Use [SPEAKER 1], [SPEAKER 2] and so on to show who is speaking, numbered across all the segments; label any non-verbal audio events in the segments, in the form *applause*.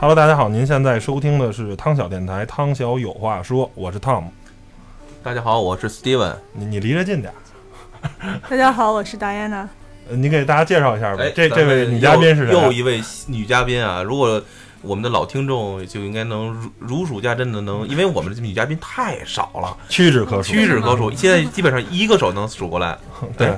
[SPEAKER 1] Hello，大家好，您现在收听的是汤小电台，汤小有话说，我是 Tom。
[SPEAKER 2] 大家好，我是 Steven。
[SPEAKER 1] 你你离着近点儿，*laughs*
[SPEAKER 3] 大家好，我是
[SPEAKER 1] Diana 你给大家介绍一下吧。这这位女嘉宾是谁啊？
[SPEAKER 2] 又又一位女嘉宾啊！如果我们的老听众就应该能如如数家珍的能，因为我们的女嘉宾太少了，
[SPEAKER 1] 屈指可数，
[SPEAKER 2] 屈指可数。现在基本上一个手能数过来，*laughs*
[SPEAKER 1] 对，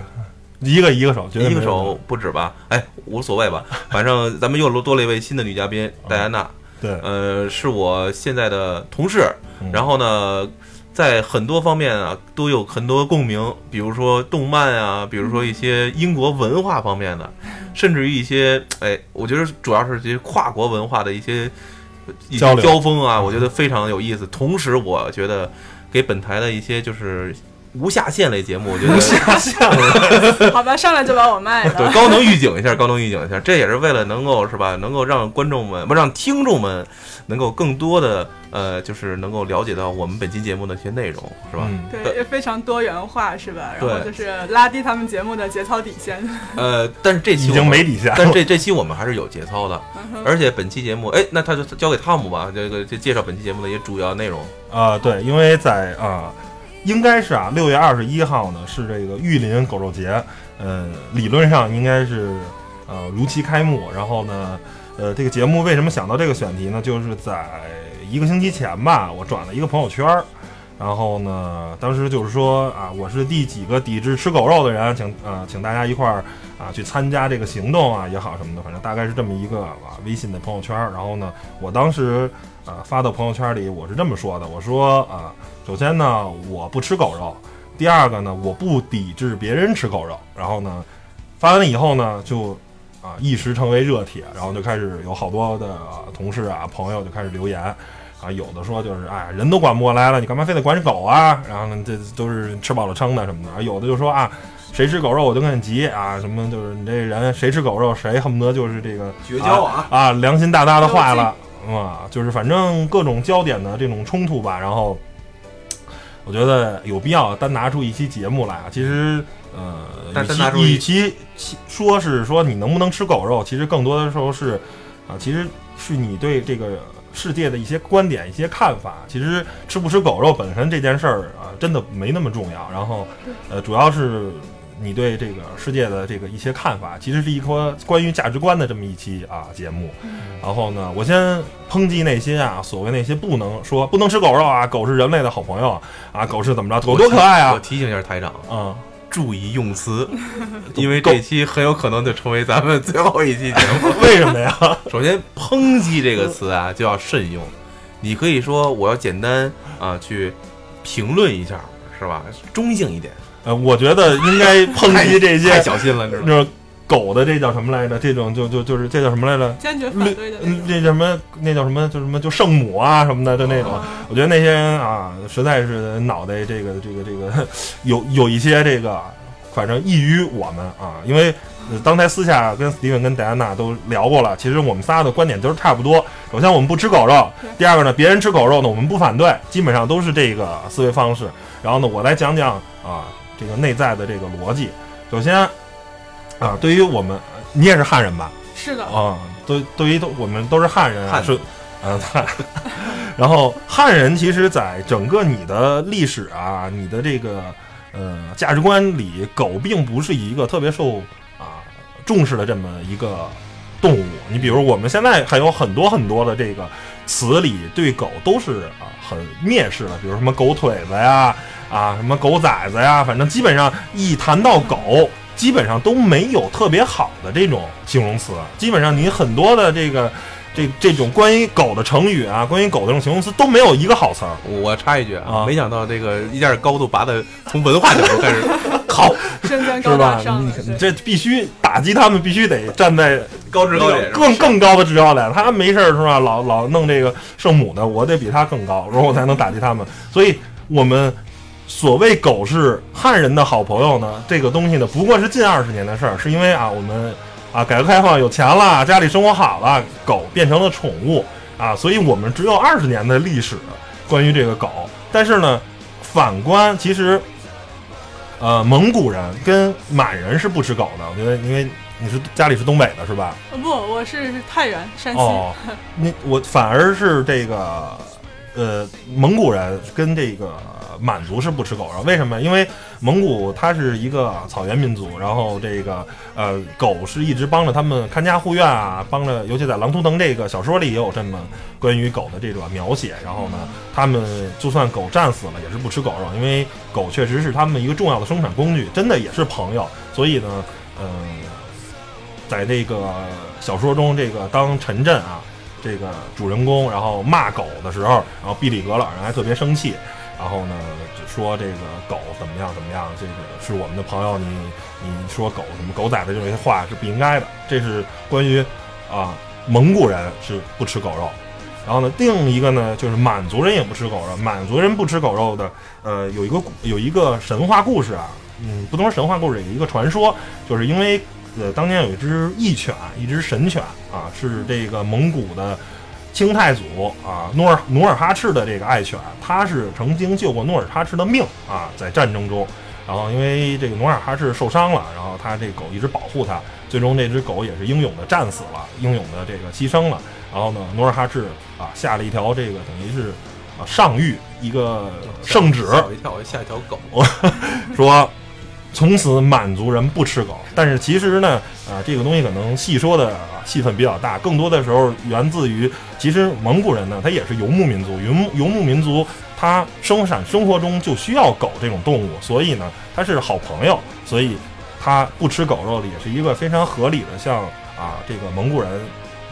[SPEAKER 1] 一个一个手，
[SPEAKER 2] 一个手不止吧？哎，无所谓吧，*laughs* 反正咱们又多了一位新的女嘉宾戴安娜。
[SPEAKER 1] 对，
[SPEAKER 2] 呃，是我现在的同事，
[SPEAKER 1] 嗯。
[SPEAKER 2] 然后呢，在很多方面啊都有很多共鸣，比如说动漫啊，比如说一些英国文化方面的，甚至于一些哎，我觉得主要是这些跨国文化的一些一些
[SPEAKER 1] 交流。
[SPEAKER 2] 交锋啊，我觉得非常有意思。同时，我觉得给本台的一些就是无下限类节目，我觉得 *laughs*
[SPEAKER 3] 好吧，上来就把我卖了对，
[SPEAKER 2] 高能预警一下，高能预警一下，这也是为了能够是吧，能够让观众们不让听众们能够更多的呃，就是能够了解到我们本期节目的一些内容，是吧？
[SPEAKER 1] 嗯，
[SPEAKER 3] 对，也非常多元化，是吧？然后
[SPEAKER 2] 对
[SPEAKER 3] 就是拉低他们节目的节操底线。*laughs*
[SPEAKER 2] 呃，但是这期
[SPEAKER 1] 已经没底线。
[SPEAKER 2] 但是这这期我们还是有节操的，
[SPEAKER 3] 嗯
[SPEAKER 2] 而且本期节目，哎，那他就交给汤姆吧，这个就介绍本期节目的一些主要内容。
[SPEAKER 1] 啊、对，因为在啊、应该是啊，六月二十一号呢是这个玉林狗肉节，呃，理论上应该是呃如期开幕。然后呢，呃，这个节目为什么想到这个选题呢？就是在一个星期前吧，我转了一个朋友圈，然后呢，当时就是说啊，我是第几个抵制吃狗肉的人，请啊、请大家一块儿啊去参加这个行动啊也好什么的，反正大概是这么一个啊微信的朋友圈。然后呢，我当时。啊，发到朋友圈里，我是这么说的：我说啊，首先呢，我不吃狗肉；第二个呢，我不抵制别人吃狗肉。然后呢，发完了以后呢，就啊一时成为热帖，然后就开始有好多的、啊同事啊朋友就开始留言。啊，有的说就是哎，人都管不过来了，你干嘛非得管狗啊？然后呢，这都是吃饱了撑的什么的。有的就说啊，谁吃狗肉我就跟你急啊，什么就是你这人谁吃狗肉谁恨不得就是这个
[SPEAKER 2] 绝交啊
[SPEAKER 1] 啊，良心大大的坏了啊，就是反正各种焦点的这种冲突吧，然后我觉得有必要单拿出一期节目来啊。其实呃，与其
[SPEAKER 2] 单单拿出
[SPEAKER 1] 与其其说是说你能不能吃狗肉，其实更多的时候是啊，其实是你对这个世界的一些观点、一些看法。其实吃不吃狗肉本身这件事儿啊，真的没那么重要。然后呃，主要是。你对这个世界的这个一些看法，其实是一颗关于价值观的这么一期啊节目。然后呢，我先抨击那些啊，所谓那些不能说不能吃狗肉啊，狗是人类的好朋友啊，狗是怎么着，狗多可爱啊，
[SPEAKER 2] 我提醒一下台长，
[SPEAKER 1] 嗯，
[SPEAKER 2] 注意用词，因为这期很有可能就成为咱们最后一期节目。*laughs*
[SPEAKER 1] 为什么呀？*laughs*
[SPEAKER 2] 首先，抨击这个词啊就要慎用。你可以说我要简单啊去评论一下，是吧？中性一点。
[SPEAKER 1] 呃，我觉得应该 *laughs* 抨击这些
[SPEAKER 2] 太小心了，知道吗？
[SPEAKER 1] 就是狗的这叫什么来着？这种就就就是这叫什么来着？
[SPEAKER 3] 坚决反对的那
[SPEAKER 1] 嗯，
[SPEAKER 3] 种。
[SPEAKER 1] 这什么那叫什么？就什么就圣母啊什么的，就那种。
[SPEAKER 3] 哦
[SPEAKER 1] 我觉得那些人啊，实在是脑袋这个这个这个 *laughs* 有有一些这个，反正异于我们啊，因为。呃刚才私下跟 Steven 跟戴安娜都聊过了，其实我们仨的观点都是差不多。首先，我们不吃狗肉；第二个呢，别人吃狗肉呢，我们不反对，基本上都是这个思维方式。然后呢，我来讲讲啊，这个内在的这个逻辑。首先啊，对于我们，你也是汉人吧？
[SPEAKER 3] 是的，
[SPEAKER 1] 啊，对，对于都我们都是汉人啊，
[SPEAKER 2] 汉
[SPEAKER 1] 是，嗯，汉。*laughs* 然后汉人其实，在整个你的历史啊，你的这个呃价值观里，狗并不是一个特别受啊重视的这么一个动物。你比如我们现在还有很多很多的这个词里对狗都是啊很蔑视的，比如什么狗腿子呀，啊什么狗崽子呀，反正基本上一谈到狗。基本上都没有特别好的这种形容词，基本上你很多的这个这这种关于狗的成语啊，关于狗的这种形容词都没有一个好词儿。
[SPEAKER 2] 我插一句啊，
[SPEAKER 1] 啊
[SPEAKER 2] 没想到这个一下高度拔的从文化角度开始 *laughs* 好
[SPEAKER 1] 是吧
[SPEAKER 3] 大？上。
[SPEAKER 1] 你你这必须打击他们，必须得站在
[SPEAKER 2] 高制高点
[SPEAKER 1] 更更高的制高点。他没事儿是吧？老老弄这个圣母的，我得比他更高，然后我才能打击他们。所以我们所谓狗是汉人的好朋友呢，这个东西呢，不过是近二十年的事儿，是因为啊，我们啊改革开放有钱了，家里生活好了，狗变成了宠物啊，所以我们只有二十年的历史关于这个狗。但是呢，反观其实。呃，蒙古人跟满人是不吃狗的，我觉得，因为你是家里是东北的，是吧？
[SPEAKER 3] 不，我是太原，山西。
[SPEAKER 1] 你我反而是这个，呃，蒙古人跟这个满族是不吃狗肉，为什么？因为蒙古它是一个草原民族，然后这个呃狗是一直帮着他们看家护院啊，帮着，尤其在《狼图腾》这个小说里也有这么关于狗的这个描写。然后呢，他们就算狗战死了，也是不吃狗肉，因为狗确实是他们一个重要的生产工具，真的也是朋友。所以呢，嗯、在这个小说中，这个当陈震啊，这个主人公然后骂狗的时候，然后毕里格老人还特别生气，然后呢就说这个狗怎么样怎么样，这个是我们的朋友，你你说狗什么狗崽子这些话是不应该的，这是关于啊蒙古人是不吃狗肉。然后呢，另一个呢，就是满族人也不吃狗肉。满族人不吃狗肉的，呃，有一个有一个神话故事啊，嗯，不能说神话故事，有一个传说，就是因为呃，当年有一只义犬，一只神犬啊，是这个蒙古的清太祖啊努尔努尔哈赤的这个爱犬，它是曾经救过努尔哈赤的命啊，在战争中。然后因为这个努尔哈赤受伤了，然后他这狗一直保护他，最终这只狗也是英勇的战死了，英勇的这个牺牲了。然后呢，努尔哈赤啊下了一条这个等于是啊上谕一个圣旨，
[SPEAKER 2] 吓我一跳，我吓一条狗。*laughs*
[SPEAKER 1] 说从此满族人不吃狗。但是其实呢，啊，这个东西可能细说的啊戏份比较大，更多的时候源自于其实蒙古人呢，他也是游牧民族，游牧游牧民族。他生产生活中就需要狗这种动物，所以呢，他是好朋友，所以他不吃狗肉的也是一个非常合理的。像啊，这个蒙古人、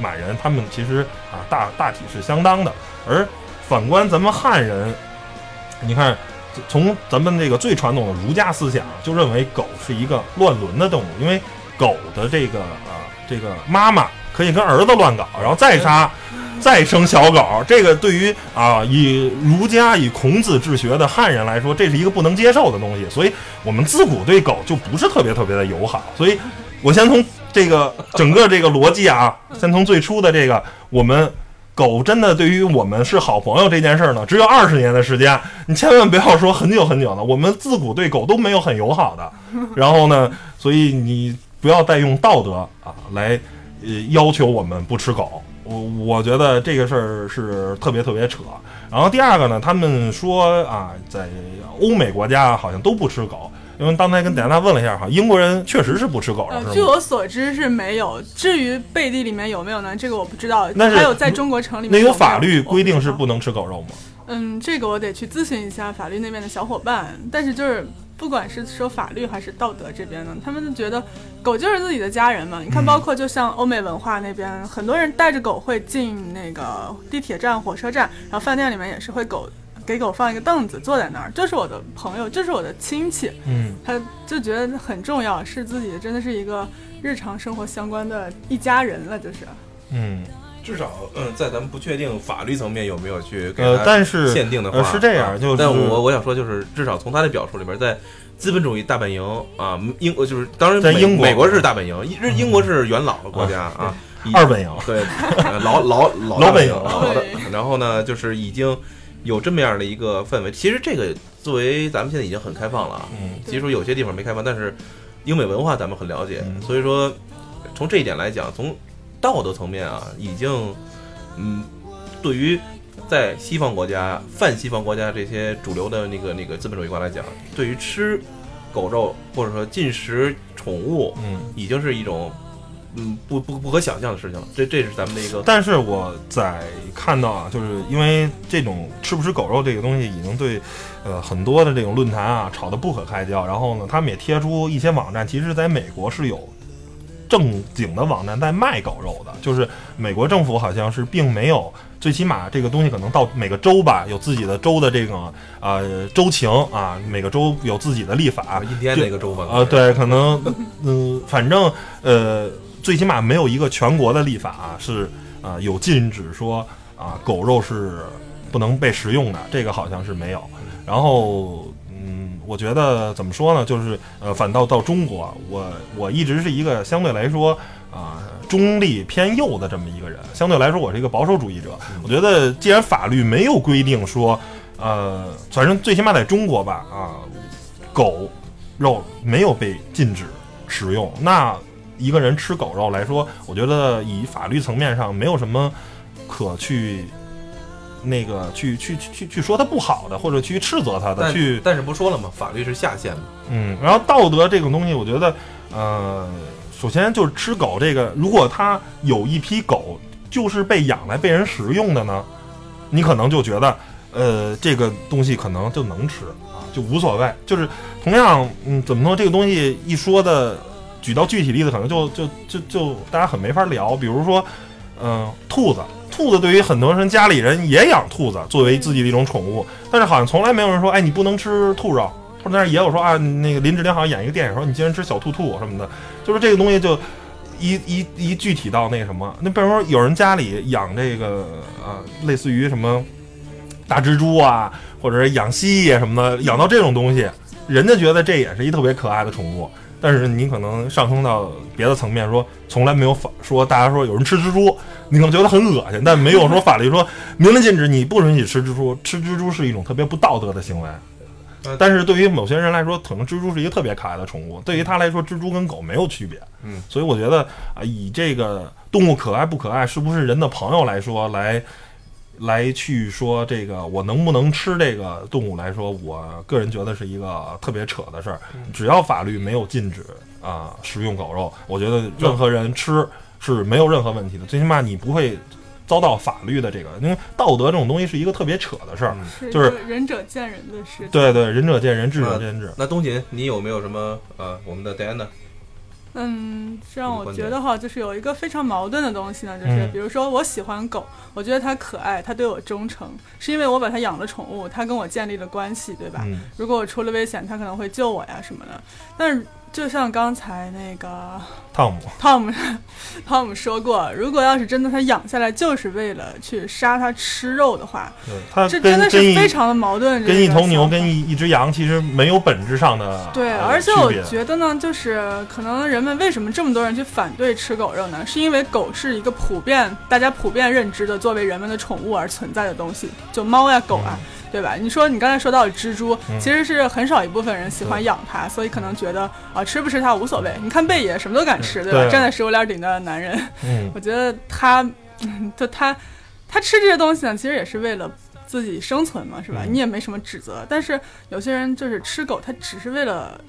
[SPEAKER 1] 满人，他们其实啊大大体是相当的。而反观咱们汉人，你看，从咱们这个最传统的儒家思想，就认为狗是一个乱伦的动物，因为狗的这个啊这个妈妈可以跟儿子乱搞，然后再杀。再生小狗，这个对于啊以儒家以孔子治学的汉人来说，这是一个不能接受的东西，所以我们自古对狗就不是特别特别的友好。所以，我先从这个整个这个逻辑啊，先从最初的这个，我们狗真的对于我们是好朋友这件事儿呢，只有二十年的时间，你千万不要说很久很久的，我们自古对狗都没有很友好的。然后呢，所以你不要再用道德啊来呃要求我们不吃狗。我我觉得这个事儿是特别特别扯。然后第二个呢，他们说啊，在欧美国家好像都不吃狗，因为刚才跟戴安娜问了一下哈，英国人确实是不吃狗肉，
[SPEAKER 3] 呃，据我所知是没有。至于背地里面有没有呢？这个我不知道。
[SPEAKER 1] 那是
[SPEAKER 3] 还有在中国城里
[SPEAKER 1] 那
[SPEAKER 3] 面有没
[SPEAKER 1] 有法律规定是
[SPEAKER 3] 不
[SPEAKER 1] 能吃狗肉吗？
[SPEAKER 3] 嗯，这个我得去咨询一下法律那边的小伙伴。但是就是不管是说法律还是道德这边呢，他们就觉得狗就是自己的家人嘛。你看，
[SPEAKER 1] 嗯
[SPEAKER 3] 包括就像欧美文化那边，很多人带着狗会进那个地铁站、火车站，然后饭店里面也是会狗。给狗放一个凳子坐在那儿，这是我的朋友，这是我的亲戚，
[SPEAKER 1] 嗯
[SPEAKER 3] 他就觉得很重要，是自己真的是一个日常生活相关的一家人了，就是。
[SPEAKER 1] 嗯，
[SPEAKER 2] 至少，嗯，在咱们不确定法律层面有没有去给
[SPEAKER 1] 呃，
[SPEAKER 2] 他
[SPEAKER 1] 但是
[SPEAKER 2] 限定的话，
[SPEAKER 1] 呃是这样
[SPEAKER 2] 啊
[SPEAKER 1] 就是
[SPEAKER 2] 但我我想说，就是至少从他的表述里边，在资本主义大本营啊，英呃就是当然美
[SPEAKER 1] 在英国
[SPEAKER 2] 美国是大本营，英英国是元老国家啊，
[SPEAKER 1] 二本营，
[SPEAKER 2] 对呃老老 *laughs* 老
[SPEAKER 1] 老本营
[SPEAKER 2] 老的然后呢，就是已经有这么样的一个氛围。其实这个作为咱们现在已经很开放了啊，
[SPEAKER 1] 嗯
[SPEAKER 2] 其实说有些地方没开放，但是英美文化咱们很了解，
[SPEAKER 1] 嗯
[SPEAKER 2] 所以说从这一点来讲，从道德层面啊，已经嗯，对于在西方国家、泛西方国家这些主流的那个那个资本主义国家来讲，对于吃狗肉或者说进食宠物，
[SPEAKER 1] 嗯。
[SPEAKER 2] 已经是一种嗯不不不可想象的事情了。这这是咱们的一个
[SPEAKER 1] 但是我在看到啊，就是因为这种吃不吃狗肉这个东西，已经对呃很多的这种论坛啊吵得不可开交。然后呢，他们也贴出一些网站，其实在美国是有正经的网站在卖狗肉的，就是美国政府好像是并没有。最起码这个东西可能到每个州吧，有自己的州的这个呃州情啊，每个州有自己的立法，
[SPEAKER 2] 啊印第安那个州吧？
[SPEAKER 1] 呃，对，可能，嗯、反正呃，最起码没有一个全国的立法、啊、是啊、有禁止说啊、狗肉是不能被食用的，这个好像是没有。然后，嗯，我觉得怎么说呢，就是呃，反倒到中国，我我一直是一个相对来说啊、中立偏右的这么一个人，相对来说我是一个保守主义者。我觉得既然法律没有规定说，呃，反正最起码在中国吧，啊、狗肉没有被禁止食用，那一个人吃狗肉来说，我觉得以法律层面上没有什么可去那个去去去去去说他不好的，或者去斥责他的，
[SPEAKER 2] 但
[SPEAKER 1] 去
[SPEAKER 2] 但是不说了嘛，法律是下限的。
[SPEAKER 1] 嗯，然后道德这种东西，我觉得呃，首先就是吃狗这个，如果他有一批狗就是被养来被人食用的呢，你可能就觉得呃这个东西可能就能吃啊，就无所谓。就是同样，嗯，怎么说这个东西一说的，举到具体例子，可能就就就就大家很没法聊。比如说，嗯、兔子，兔子对于很多人家里人也养兔子作为自己的一种宠物，但是好像从来没有人说，哎，你不能吃兔肉。或者那也有说啊，那个林志玲好像演一个电影说你竟然吃小兔兔什么的，就是这个东西就一一一具体到那什么，那比如说有人家里养这个呃，类似于什么大蜘蛛啊，或者是养蜥蜴什么的，养到这种东西，人家觉得这也是一特别可爱的宠物。但是你可能上升到别的层面说，从来没有法说大家说有人吃蜘蛛，你可能觉得很恶心，但没有说法律说明令禁止你不允许吃蜘蛛，吃蜘蛛是一种特别不道德的行为。
[SPEAKER 2] 呃
[SPEAKER 1] 但是对于某些人来说，可能蜘蛛是一个特别可爱的宠物，对于他来说，蜘蛛跟狗没有区别。
[SPEAKER 2] 嗯，
[SPEAKER 1] 所以我觉得啊，以这个动物可爱不可爱，是不是人的朋友来说，来来去说这个我能不能吃这个动物来说，我个人觉得是一个特别扯的事儿。只要法律没有禁止啊食用狗肉，我觉得任何人吃是没有任何问题的，最起码你不会遭到法律的这个，因为道德这种东西是一个特别扯的事儿。就是
[SPEAKER 3] 仁者见仁的事。
[SPEAKER 1] 对对，仁者见仁，智者见智。
[SPEAKER 2] 那东锦，你有没有什么呃，我们的戴安娜？
[SPEAKER 3] 嗯，这让我觉得哈，就是有一个非常矛盾的东西呢，就是
[SPEAKER 1] 嗯
[SPEAKER 3] 比如说我喜欢狗，我觉得它可爱，它对我忠诚，是因为我把它养了宠物，它跟我建立了关系，对吧？
[SPEAKER 1] 嗯
[SPEAKER 3] 如果我出了危险，它可能会救我呀什么的。但是就像刚才那个
[SPEAKER 1] 汤姆，
[SPEAKER 3] 汤姆 *laughs* 汤姆说过，如果要是真的他养下来就是为了去杀它吃肉的话，
[SPEAKER 1] 对他
[SPEAKER 3] 这真的是非常的矛盾。
[SPEAKER 1] 跟一头牛跟
[SPEAKER 3] 一。
[SPEAKER 1] 一一只羊其实没有本质上的
[SPEAKER 3] 对，
[SPEAKER 1] 呃
[SPEAKER 3] 而且我觉得呢，就是可能人们为什么这么多人去反对吃狗肉呢？是因为狗是一个普遍大家普遍认知的作为人们的宠物而存在的东西，就猫呀狗啊，对吧？你说你刚才说到的蜘蛛，
[SPEAKER 1] 嗯
[SPEAKER 3] 其实是很少一部分人喜欢养它，所以可能觉得啊吃不吃它无所谓。你看贝爷什么都敢吃，对吧？
[SPEAKER 1] 对
[SPEAKER 3] 站在食物链顶端的男人，
[SPEAKER 1] 嗯 *laughs*
[SPEAKER 3] 我觉得他，嗯 *laughs* 就他，他吃这些东西呢，其实也是为了自己生存嘛，是吧？
[SPEAKER 1] 嗯
[SPEAKER 3] 你也没什么指责。但是有些人就是吃狗，他只是为了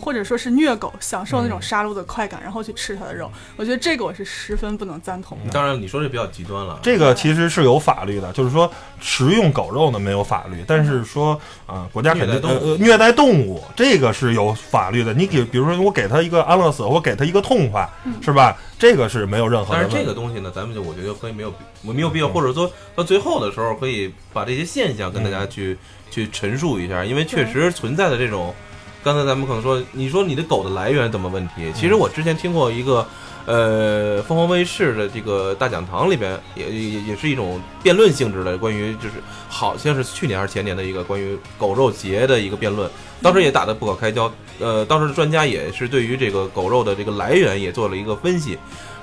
[SPEAKER 3] 或者说是虐狗，享受那种
[SPEAKER 1] 嗯
[SPEAKER 3] 杀戮的快感，然后去吃它的肉。我觉得这个我是十分不能赞同的。
[SPEAKER 2] 当然你说这比较极端了，
[SPEAKER 1] 这个其实是有法律的，就是说食用狗肉呢没有法律，但是说啊、国家肯定
[SPEAKER 2] 虐待动物
[SPEAKER 1] 呃呃虐待动物这个是有法律的。你给比如说我给他一个安乐死，我给他一个痛快，是吧？这个是没有任何的。
[SPEAKER 2] 但是这个东西呢，咱们就我觉得可以没有必没有必要，或者说到最后的时候，可以把这些现象跟大家去、去陈述一下，因为确实存在的这种，刚才咱们可能说，你说你的狗的来源怎么问题？其实我之前听过一个。呃，凤凰卫视的这个大讲堂里边，也也也是一种辩论性质的，关于就是好像是去年还是前年的一个关于狗肉节的一个辩论，当时也打得不可开交。呃，当时的专家也是对于这个狗肉的这个来源也做了一个分析，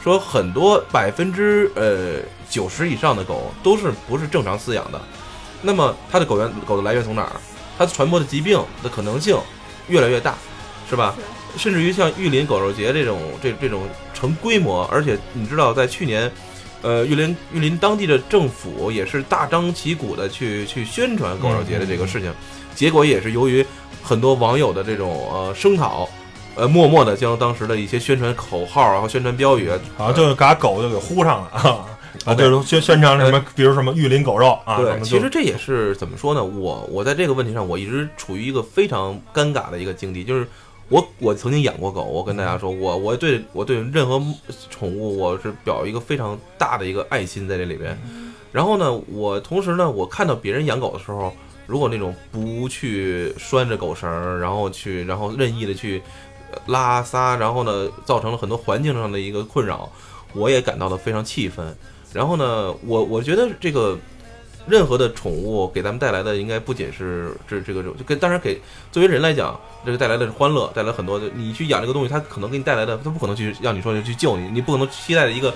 [SPEAKER 2] 说很多百分之呃九十以上的狗都是不是正常饲养的，那么它的狗源狗的来源从哪儿？它传播的疾病的可能性越来越大，是吧？甚至于像玉林狗肉节这种这这种成规模，而且你知道，在去年，呃，玉林玉林当地的政府也是大张旗鼓的去去宣传狗肉节的这个事情，结果也是由于很多网友的这种呃声讨，呃，默默的将当时的一些宣传口号然后宣传标语啊，
[SPEAKER 1] 好像就把狗就给呼上了啊啊是宣宣传什么，比如什么玉林狗肉啊，
[SPEAKER 2] 对，其实这也是怎么说呢？我我在这个问题上，我一直处于一个非常尴尬的一个境地，就是我我曾经养过狗，我跟大家说，我我对我对任何宠物我是表一个非常大的一个爱心在这里边。然后呢，我同时呢，我看到别人养狗的时候，如果那种不去拴着狗绳儿，然后去然后任意的去呃拉撒，然后呢，造成了很多环境上的一个困扰，我也感到了非常气愤。然后呢，我我觉得这个任何的宠物给咱们带来的，应该不仅是这这个就跟当然给作为人来讲，这个带来的是欢乐，带来很多的。你去养这个东西，它可能给你带来的，它不可能去让你说去救你，你不可能期待着一个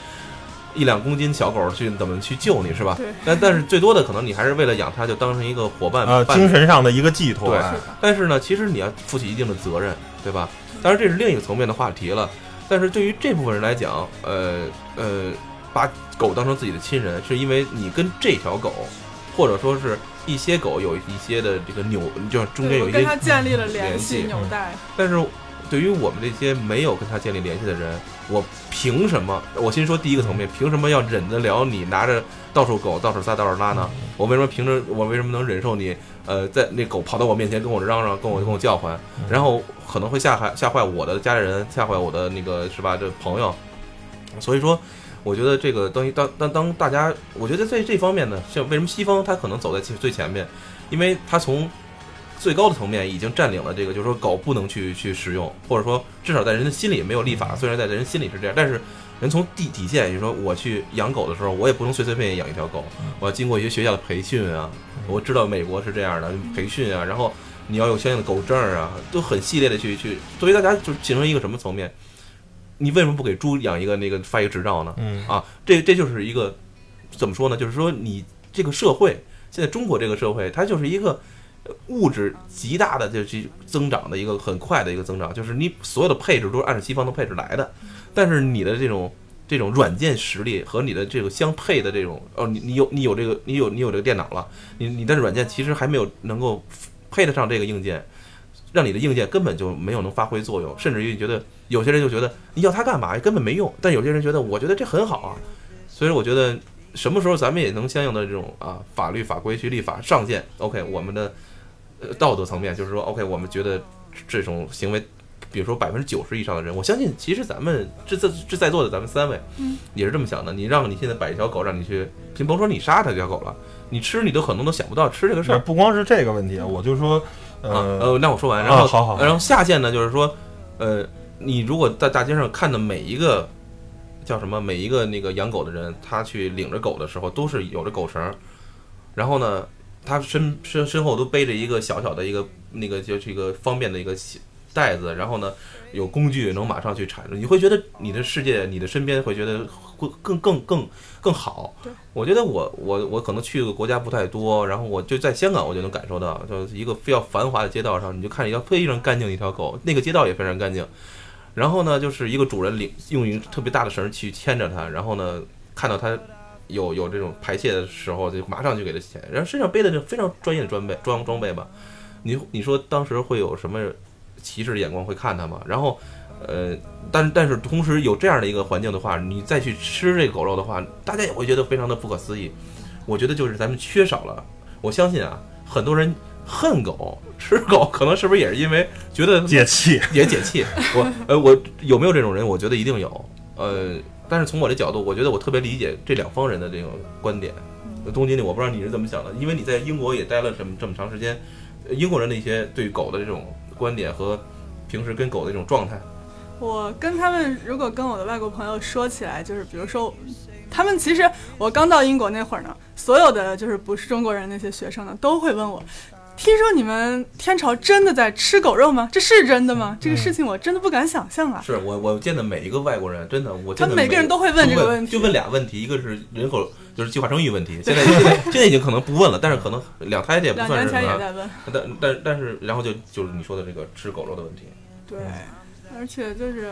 [SPEAKER 2] 一两公斤小狗去怎么去救你是吧？但但是最多的可能你还是为了养它，就当成一个伙伴
[SPEAKER 1] 呃精神上的一个寄托。
[SPEAKER 2] 对
[SPEAKER 1] 哎
[SPEAKER 2] 但是呢，其实你要负起一定的责任，对吧？当然这是另一个层面的话题了。但是对于这部分人来讲，呃呃，把狗当成自己的亲人，是因为你跟这条狗，或者说是一些狗有一些的这个纽，就是中间有一些
[SPEAKER 3] 对我跟他建立了联
[SPEAKER 2] 联系
[SPEAKER 3] 系纽带，
[SPEAKER 2] 但是对于我们这些没有跟它建立联系的人，我凭什么？我先说第一个层面，凭什么要忍得了你拿着到处狗到处撒到处拉呢？我为什么凭着我为什么能忍受你？呃，在那狗跑到我面前跟我嚷嚷，跟我跟我叫唤，然后可能会吓害吓坏我的家人，吓坏我的那个是吧？这朋友。所以说，我觉得这个东西当当当大家，我觉得在这方面呢，像为什么西方它可能走在最最前面，因为它从最高的层面已经占领了这个，就是说狗不能去去使用，或者说至少在人的心里没有立法，虽然在人心里是这样，但是人从底底线，就是说我去养狗的时候，我也不能随随便便养一条狗，我要经过一些学校的培训啊，我知道美国是这样的培训啊，然后你要有相应的狗证啊，都很系列的去去，作为大家就形成一个什么层面？你为什么不给猪养一个那个发一个执照呢？
[SPEAKER 1] 嗯
[SPEAKER 2] 啊，这这就是一个怎么说呢？就是说你这个社会，现在中国这个社会，它就是一个呃物质极大的就是增长的一个很快的一个增长，就是你所有的配置都是按照西方的配置来的，但是你的这种这种软件实力和你的这个相配的这种哦，你你有你有这个你有你有这个电脑了，你你的软件其实还没有能够配得上这个硬件。让你的硬件根本就没有能发挥作用，甚至于你觉得有些人就觉得你要它干嘛呀？根本没用。但有些人觉得，我觉得这很好啊。所以我觉得什么时候咱们也能相应的这种啊法律法规去立法上限。OK，我们的呃道德层面就是说，OK，我们觉得这种行为，比如说百分之九十以上的人，我相信其实咱们这这这在座的咱们三位，
[SPEAKER 3] 嗯，
[SPEAKER 2] 也是这么想的。你让你现在摆一条狗，让你去，先甭说你杀它这条狗了，你吃你都可能都想不到吃这个事儿。
[SPEAKER 1] 不光是这个问题，我就说，
[SPEAKER 2] 啊，
[SPEAKER 1] 呃，
[SPEAKER 2] 呃，那我说完，然后、
[SPEAKER 1] 啊好好好。
[SPEAKER 2] 然后下线呢，就是说，呃，你如果在大街上看的每一个叫什么，每一个那个养狗的人，他去领着狗的时候，都是有着狗绳儿，然后呢，他身身身后都背着一个小小的一个那个就是一个方便的一个小袋子，然后呢，有工具能马上去铲住，你会觉得你的世界，你的身边会觉得会更更更更好。我觉得我我我可能去的国家不太多，然后我就在香港，我就能感受到，就是一个非常繁华的街道上，你就看一条非常干净的一条狗，那个街道也非常干净。然后呢，就是一个主人领用一个特别大的绳去牵着它，然后呢，看到它有有这种排泄的时候，就马上就给它牵，然后身上背的就非常专业的装备装装备吧。你你说当时会有什么歧视的眼光会看它吗。然后，呃，但但是同时有这样的一个环境的话，你再去吃这个狗肉的话，大家也会觉得非常的不可思议。我觉得就是咱们缺少了，我相信啊，很多人恨狗吃狗，可能是不是也是因为觉得 *laughs*
[SPEAKER 1] 解气。
[SPEAKER 2] 也解气。我呃，我有没有这种人？我觉得一定有。呃，但是从我的角度，我觉得我特别理解这两方人的这种观点。呃东经理，我不知道你是怎么想的，因为你在英国也待了这么这么长时间，呃英国人的一些对狗的这种观点和平时跟狗的这种状态，
[SPEAKER 3] 我跟他们，如果跟我的外国朋友说起来，就是比如说，他们其实我刚到英国那会儿呢，所有的就是不是中国人那些学生呢，都会问我。听说你们天朝真的在吃狗肉吗？这是真的吗？这个事情我真的不敢想象啊！
[SPEAKER 2] 是我我见的每一个外国人，真的我见的
[SPEAKER 3] 他们每个人都会问这个问题
[SPEAKER 2] 就问俩问题，一个是人口就是计划生育问题，现在现在现在已经可能不问了，但是可能两胎这也不
[SPEAKER 3] 两
[SPEAKER 2] 算是什么，
[SPEAKER 3] 年前也在问，
[SPEAKER 2] 但但但是然后就就是你说的这个吃狗肉的问题，
[SPEAKER 3] 对，而且就是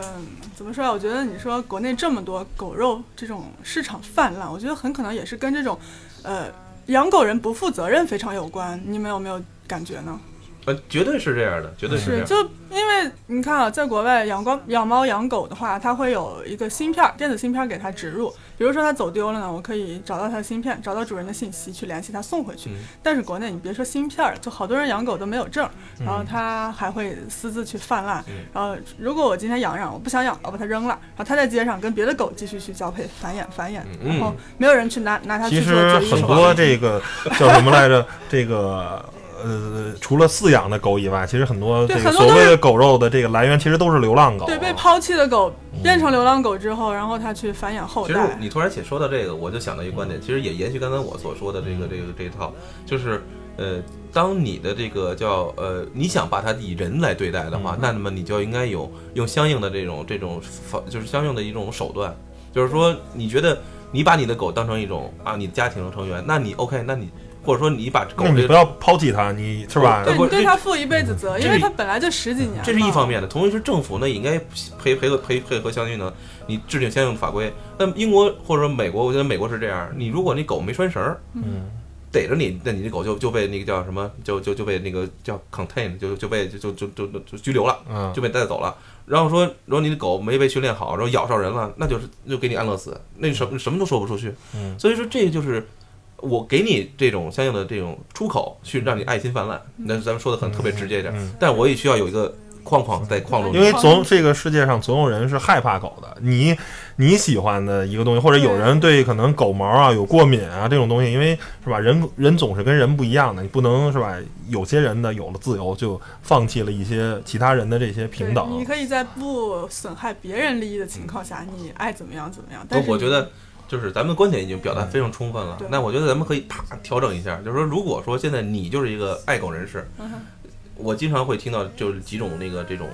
[SPEAKER 3] 怎么说啊？我觉得你说国内这么多狗肉这种市场泛滥，我觉得很可能也是跟这种，呃，养狗人不负责任非常有关。你们有没有感觉呢？
[SPEAKER 2] 呃，绝对是这样的，绝对是这
[SPEAKER 3] 是，
[SPEAKER 2] 样。
[SPEAKER 3] 就因为你看啊，在国外养光养猫养狗的话，它会有一个芯片儿，电子芯片儿给它植入。比如说它走丢了呢，我可以找到它的芯片，找到主人的信息去联系它送回去。
[SPEAKER 2] 嗯
[SPEAKER 3] 但是国内你别说芯片儿，就好多人养狗都没有证，然后它还会私自去泛滥。
[SPEAKER 2] 嗯
[SPEAKER 3] 然后如果我今天养养，我不想养了，我把它扔了，然后它在街上跟别的狗继续去交配繁衍繁衍，
[SPEAKER 2] 嗯
[SPEAKER 3] 然后没有人去拿拿它去
[SPEAKER 1] 其实
[SPEAKER 3] 做绝育手术。
[SPEAKER 1] 很多这个叫什么来着？这个呃，除了饲养的狗以外，其实很多所谓的狗肉的这个来源，其实都是流浪狗。
[SPEAKER 3] 对被抛弃的狗变成流浪狗之后，然后它去繁衍后代
[SPEAKER 2] 其实。你突然且说到这个，我就想到一个观点，其实也延续刚才我所说的这个这个这一套，就是呃，当你的这个叫呃，你想把它以人来对待的话，那么你就应该有用相应的这种这种方，就是相应的一种手段，就是说你觉得你把你的狗当成一种啊你的家庭成员，那你 OK，那你或者说你把狗这个。
[SPEAKER 1] 你不要抛弃它，你是吧？
[SPEAKER 3] 对你对它负一辈子责，因为它本来就十几年嘛。
[SPEAKER 2] 这是一方面的，同时政府呢也应该配配合配配合相应的，你制定相应的法规。那英国或者说美国，我觉得美国是这样，你如果你狗没拴绳儿，
[SPEAKER 1] 嗯，
[SPEAKER 2] 逮着你，那你的狗就就被那个叫什么，就就就被那个叫 contain，就就被就就就就就拘留了，
[SPEAKER 1] 嗯
[SPEAKER 2] 就被带走了。然后说，如果你的狗没被训练好，然后咬上人了，那就是就给你安乐死，那什么什么都说不出去。
[SPEAKER 1] 嗯
[SPEAKER 2] 所以说这个就是我给你这种相应的这种出口，去让你爱心泛滥。那咱们说的很特别直接一点，
[SPEAKER 1] 嗯
[SPEAKER 2] 但我也需要有一个框框在框住你。
[SPEAKER 1] 因为总这个世界上总有人是害怕狗的，你你喜欢的一个东西，或者有人对可能狗毛啊有过敏啊这种东西，因为是吧，人人总是跟人不一样的，你不能是吧？有些人呢有了自由就放弃了一些其他人的这些平等。
[SPEAKER 3] 你可以在不损害别人利益的情况下，你爱怎么样怎么样。但是
[SPEAKER 2] 我觉得就是咱们的观点已经表达非常充分了。那我觉得咱们可以啪调整一下，就是说，如果说现在你就是一个爱狗人士，我经常会听到就是几种那个这种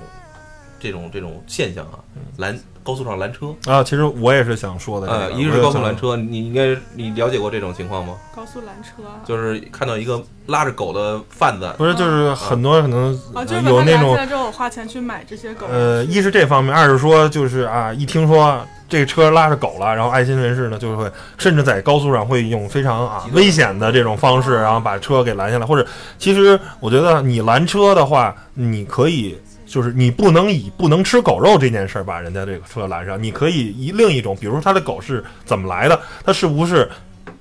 [SPEAKER 2] 这种这种现象啊，拦高速上拦车，
[SPEAKER 1] 啊，其实我也是想说的这个，
[SPEAKER 2] 呃，一个是高速拦车，你应该你了解过这种情况吗？
[SPEAKER 3] 高速拦车啊，
[SPEAKER 2] 就是看到一个拉着狗的贩子，
[SPEAKER 1] 不是，就是很多可能
[SPEAKER 3] 啊，就
[SPEAKER 1] 呃
[SPEAKER 3] 是
[SPEAKER 1] 有那种
[SPEAKER 3] 花钱去买这些狗。
[SPEAKER 1] 呃，一是这方面，二是说就是啊，一听说这车拉着狗了，然后爱心人士呢就会甚至在高速上会用非常啊危险的这种方式，然后把车给拦下来。或者，其实我觉得你拦车的话，你可以。就是你不能以不能吃狗肉这件事儿把人家这个车拦上，你可以以另一种，比如说他的狗是怎么来的，他是不是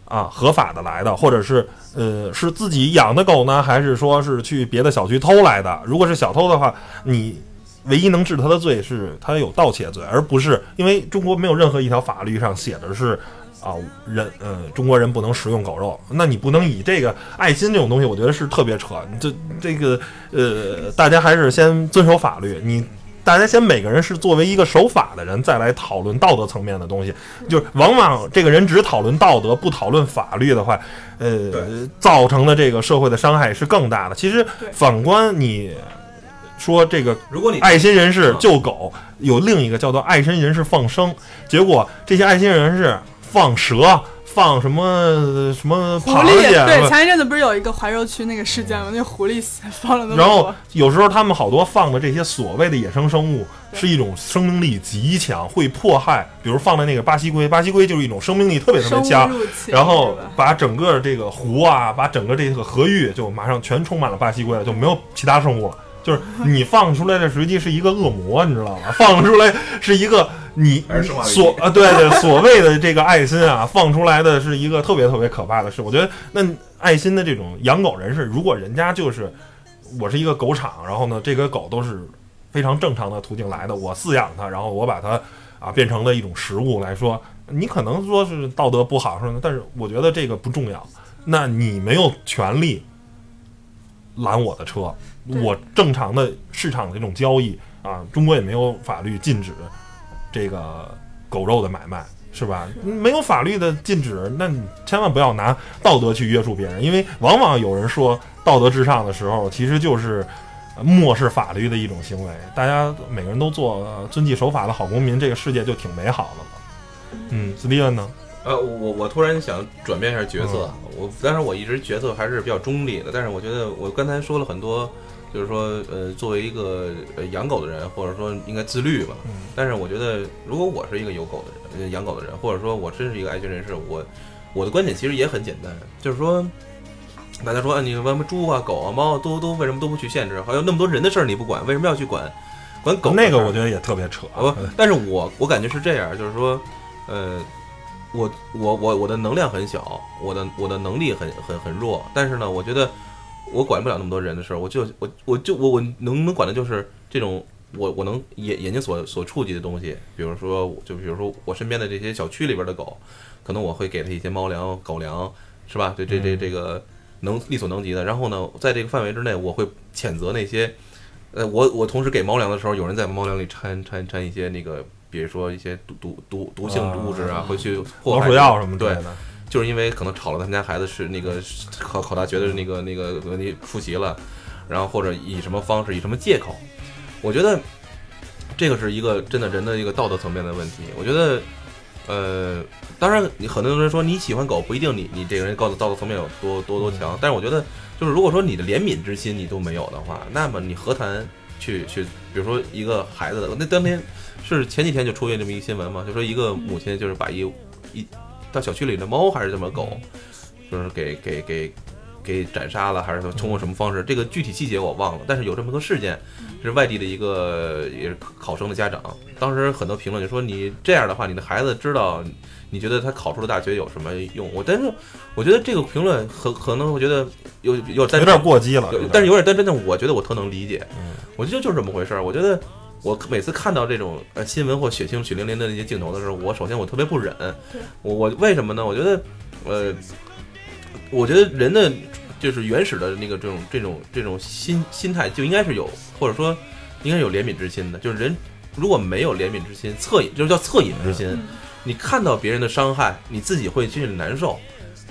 [SPEAKER 1] 啊合法的来的，或者是呃是自己养的狗呢，还是说是去别的小区偷来的？如果是小偷的话，你唯一能治他的罪是他有盗窃罪，而不是因为中国没有任何一条法律上写的是啊人呃中国人不能食用狗肉，那你不能以这个爱心这种东西，我觉得是特别扯。这这个呃，大家还是先遵守法律，你。大家先每个人是作为一个守法的人，再来讨论道德层面的东西。就是往往这个人只讨论道德，不讨论法律的话，呃，造成的这个社会的伤害是更大的。其实反观你说这个
[SPEAKER 2] 如果你
[SPEAKER 1] 爱心人士救狗，有另一个叫做爱心人士放生，结果这些爱心人士放蛇。放什么什么
[SPEAKER 3] 狐
[SPEAKER 1] 螃
[SPEAKER 3] 狸
[SPEAKER 1] 蟹，
[SPEAKER 3] 对，前一阵子不是有一个怀柔区那个事件吗？那狐狸放了那么
[SPEAKER 1] 然后，有时候他们好多放的这些所谓的野生生物，是一种生命力极强，会迫害。比如放的那个巴西龟，巴西龟就是一种生命力特别特别强然后把整个这个湖啊，把整个这个河域就马上全充满了巴西龟了，就没有其他生物了。就是你放出来的实际是一个恶魔，你知道吗？放出来是一个你所啊，对对，*laughs* 所谓的这个爱心啊，放出来的是一个特别特别可怕的事。我觉得那爱心的这种养狗人士，如果人家就是我是一个狗场，然后呢，这个狗都是非常正常的途径来的，我饲养它，然后我把它啊变成了一种食物来说，你可能说是道德不好什么的，但是我觉得这个不重要。那你没有权利拦我的车，
[SPEAKER 3] 对
[SPEAKER 1] 我正常的市场的这种交易啊，中国也没有法律禁止这个狗肉的买卖，是吧？没有法律的禁止，那你千万不要拿道德去约束别人，因为往往有人说道德至上的时候，其实就是呃漠视法律的一种行为。大家每个人都做呃遵纪守法的好公民，这个世界就挺美好的了。嗯，斯蒂文呢？
[SPEAKER 2] 呃，我我突然想转变一下角色，啊我当然我一直角色还是比较中立的，但是我觉得我刚才说了很多，就是说呃，作为一个呃养狗的人，或者说应该自律吧。
[SPEAKER 1] 嗯
[SPEAKER 2] 但是我觉得，如果我是一个有狗的人，呃养狗的人，或者说我真是一个爱心人士，我我的观点其实也很简单，就是说，大家说啊，你什么猪啊、狗啊、猫啊，都都为什么都不去限制？还有那么多人的事儿你不管，为什么要去管管狗
[SPEAKER 1] 那？个我觉得也特别扯。
[SPEAKER 2] 不，但是我我感觉是这样，就是说，呃，我我我我的能量很小，我的我的能力很很很弱，但是呢，我觉得我管不了那么多人的事儿，我就我我就我我能能管的就是这种我我能眼眼睛所所触及的东西，比如说就比如说我身边的这些小区里边的狗，可能我会给它一些猫粮、狗粮，是吧？对，这这这个能力所能及的。然后呢，在这个范围之内，我会谴责那些。呃，我我同时给猫粮的时候，有人在猫粮里掺掺掺一些那个，比如说一些毒毒毒毒性物质啊，会去
[SPEAKER 1] 老鼠药什么之
[SPEAKER 2] 对
[SPEAKER 1] 类，的。
[SPEAKER 2] 就是因为可能吵了他们家孩子是那个考考大学的那个那个问题复习了，然后或者以什么方式以什么借口，我觉得这个是一个真的人的一个道德层面的问题。我觉得，呃，当然你很多人说你喜欢狗不一定你你这个人道德道德层面有多多多强，但是我觉得就是如果说你的怜悯之心你都没有的话，那么你何谈去去，比如说一个孩子的那当天是前几天就出现这么一个新闻嘛，就说一个母亲就是把一一到小区里的猫还是什么狗，就是给给给给斩杀了，还是说通过什么方式？这个具体细节我忘了，但是有这么个事件，是外地的一个也是考生的家长，当时很多评论就说你这样的话，你的孩子知道。你觉得他考出了大学有什么用？我但是我觉得这个评论很可能，我觉得有有
[SPEAKER 1] 有点过激了
[SPEAKER 2] 但是有点但真的，我觉得我特能理解。
[SPEAKER 1] 嗯
[SPEAKER 2] 我觉得就是这么回事儿。我觉得我每次看到这种呃新闻或血腥血淋淋的那些镜头的时候，我首先我特别不忍。我我为什么呢？我觉得呃，我觉得人的就是原始的那个这种这种这种心心态就应该是有，或者说应该有怜悯之心的。就是人如果没有怜悯之心，恻隐就是叫恻隐之心。
[SPEAKER 3] 嗯
[SPEAKER 2] 你看到别人的伤害，你自己会心里难受，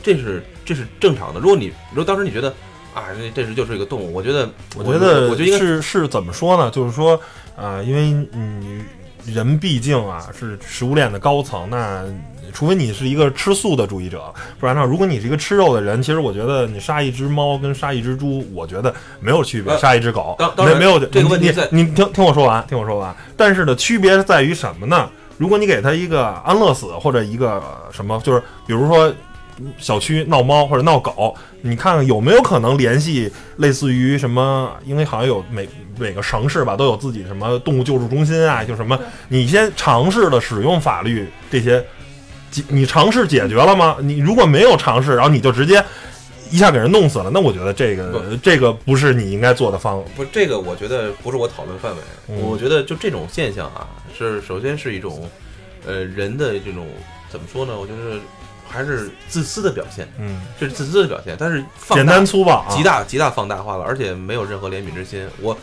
[SPEAKER 2] 这是这是正常的。如果你如果当时你觉得啊，这这是就是一个动物，我觉得
[SPEAKER 1] 我觉得
[SPEAKER 2] 我觉得应该
[SPEAKER 1] 是是怎么说呢？就是说，啊，因为嗯，人毕竟啊是食物链的高层，那除非你是一个吃素的主义者，不然呢，如果你是一个吃肉的人，其实我觉得你杀一只猫跟杀一只猪，我觉得没有区别。
[SPEAKER 2] 呃
[SPEAKER 1] 杀一只狗，没没有
[SPEAKER 2] 这个问题
[SPEAKER 1] 你听听我说完，听我说完。但是呢，区别在于什么呢？如果你给他一个安乐死或者一个呃什么，就是比如说小区闹猫或者闹狗，你看看有没有可能联系类似于什么？因为好像有每每个城市吧都有自己什么动物救助中心啊，就什么你先尝试的使用法律这些，解你尝试解决了吗？你如果没有尝试，然后你就直接一下给人弄死了，那我觉得这个这个不是你应该做的方
[SPEAKER 2] 不，这个我觉得不是我讨论范围。
[SPEAKER 1] 嗯
[SPEAKER 2] 我觉得就这种现象啊，是首先是一种，呃，人的这种怎么说呢？我觉得还是自私的表现，
[SPEAKER 1] 嗯，
[SPEAKER 2] 这是自私的表现，但是放
[SPEAKER 1] 简单粗暴、啊，
[SPEAKER 2] 极大极大放大化了，而且没有任何怜悯之心。我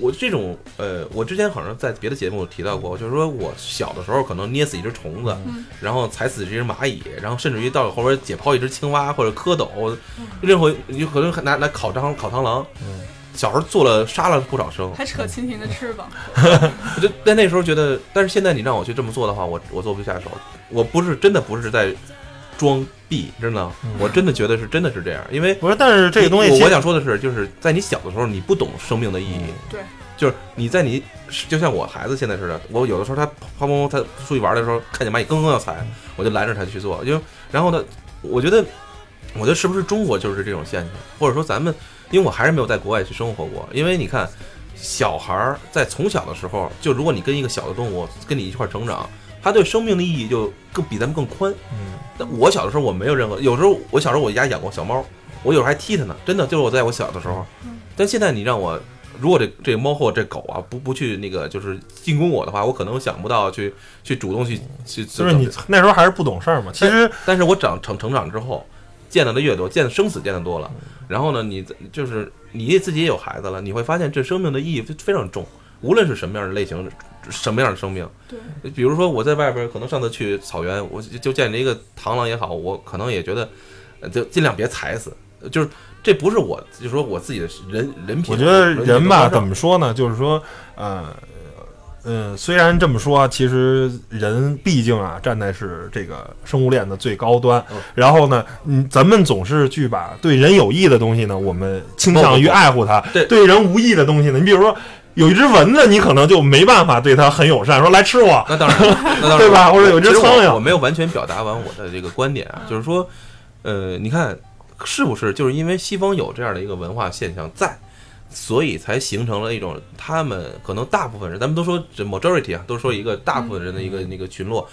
[SPEAKER 2] 我这种呃，我之前好像在别的节目提到过，就是说我小的时候可能捏死一只虫子，
[SPEAKER 3] 嗯
[SPEAKER 2] 然后踩死一只蚂蚁，然后甚至于到后边解剖一只青蛙或者蝌蚪，任何有可能拿拿烤蟑烤螳螂。
[SPEAKER 1] 嗯
[SPEAKER 2] 小时候做了杀了不少生，
[SPEAKER 3] 还扯蜻蜓的翅膀，*laughs*
[SPEAKER 2] 我就在那时候觉得，但是现在你让我去这么做的话，我我做不下手。我不是真的不是在装逼，真的，
[SPEAKER 1] 嗯
[SPEAKER 2] 我真的觉得是真的是这样，因为
[SPEAKER 1] 不是，但是这个东西
[SPEAKER 2] 我我想说的是，就是在你小的时候，你不懂生命的意义。
[SPEAKER 1] 嗯
[SPEAKER 3] 对，
[SPEAKER 2] 就是你在你就像我孩子现在似的，我有的时候他砰砰他出去玩的时候，看见蚂蚁刚刚要踩，我就拦着他去做。因为然后呢，我觉得，我觉得是不是中国就是这种现象，或者说咱们，因为我还是没有在国外去生活过。因为你看，小孩儿在从小的时候，就如果你跟一个小的动物跟你一块儿成长，他对生命的意义就更比咱们更宽。
[SPEAKER 1] 嗯，
[SPEAKER 2] 但我小的时候我没有任何，有时候我小时候我家养过小猫，我有时候还踢它呢，真的就是我在我小的时候。但现在你让我，如果这这猫或这狗啊不不去那个就是进攻我的话，我可能想不到去去主动去去，
[SPEAKER 1] 就是你那时候还是不懂事儿嘛。其实
[SPEAKER 2] 但是我长成成长之后，见到的越多，见生死见得多了，然后呢，你就是你自己也有孩子了，你会发现这生命的意义非非常重，无论是什么样的类型，什么样的生命。
[SPEAKER 3] 对，
[SPEAKER 2] 比如说我在外边，可能上次去草原，我就就见着一个螳螂也好，我可能也觉得，呃就尽量别踩死，就是这不是我，就是说我自己的人人品。
[SPEAKER 1] 我觉得人吧，怎
[SPEAKER 2] 么
[SPEAKER 1] 么说呢？就是说，呃，嗯，虽然这么说，其实人毕竟啊，站在是这个生物链的最高端。
[SPEAKER 2] 嗯
[SPEAKER 1] 然后呢，嗯，咱们总是去把对人有益的东西呢，我们倾向于
[SPEAKER 2] 不不不
[SPEAKER 1] 爱护它；
[SPEAKER 2] 对
[SPEAKER 1] 对人无益的东西呢，你比如说。有一只蚊子，你可能就没办法对它很友善，说来吃我。
[SPEAKER 2] 那当然，那当然，*laughs*
[SPEAKER 1] 对吧？或者有
[SPEAKER 2] 一只
[SPEAKER 1] 苍蝇。
[SPEAKER 2] 我没有完全表达完我的这个观点啊，就是说，呃，你看是不是？就是因为西方有这样的一个文化现象在，所以才形成了一种他们可能大部分人，咱们都说这 majority 啊，都说一个大部分人的一个那个群落。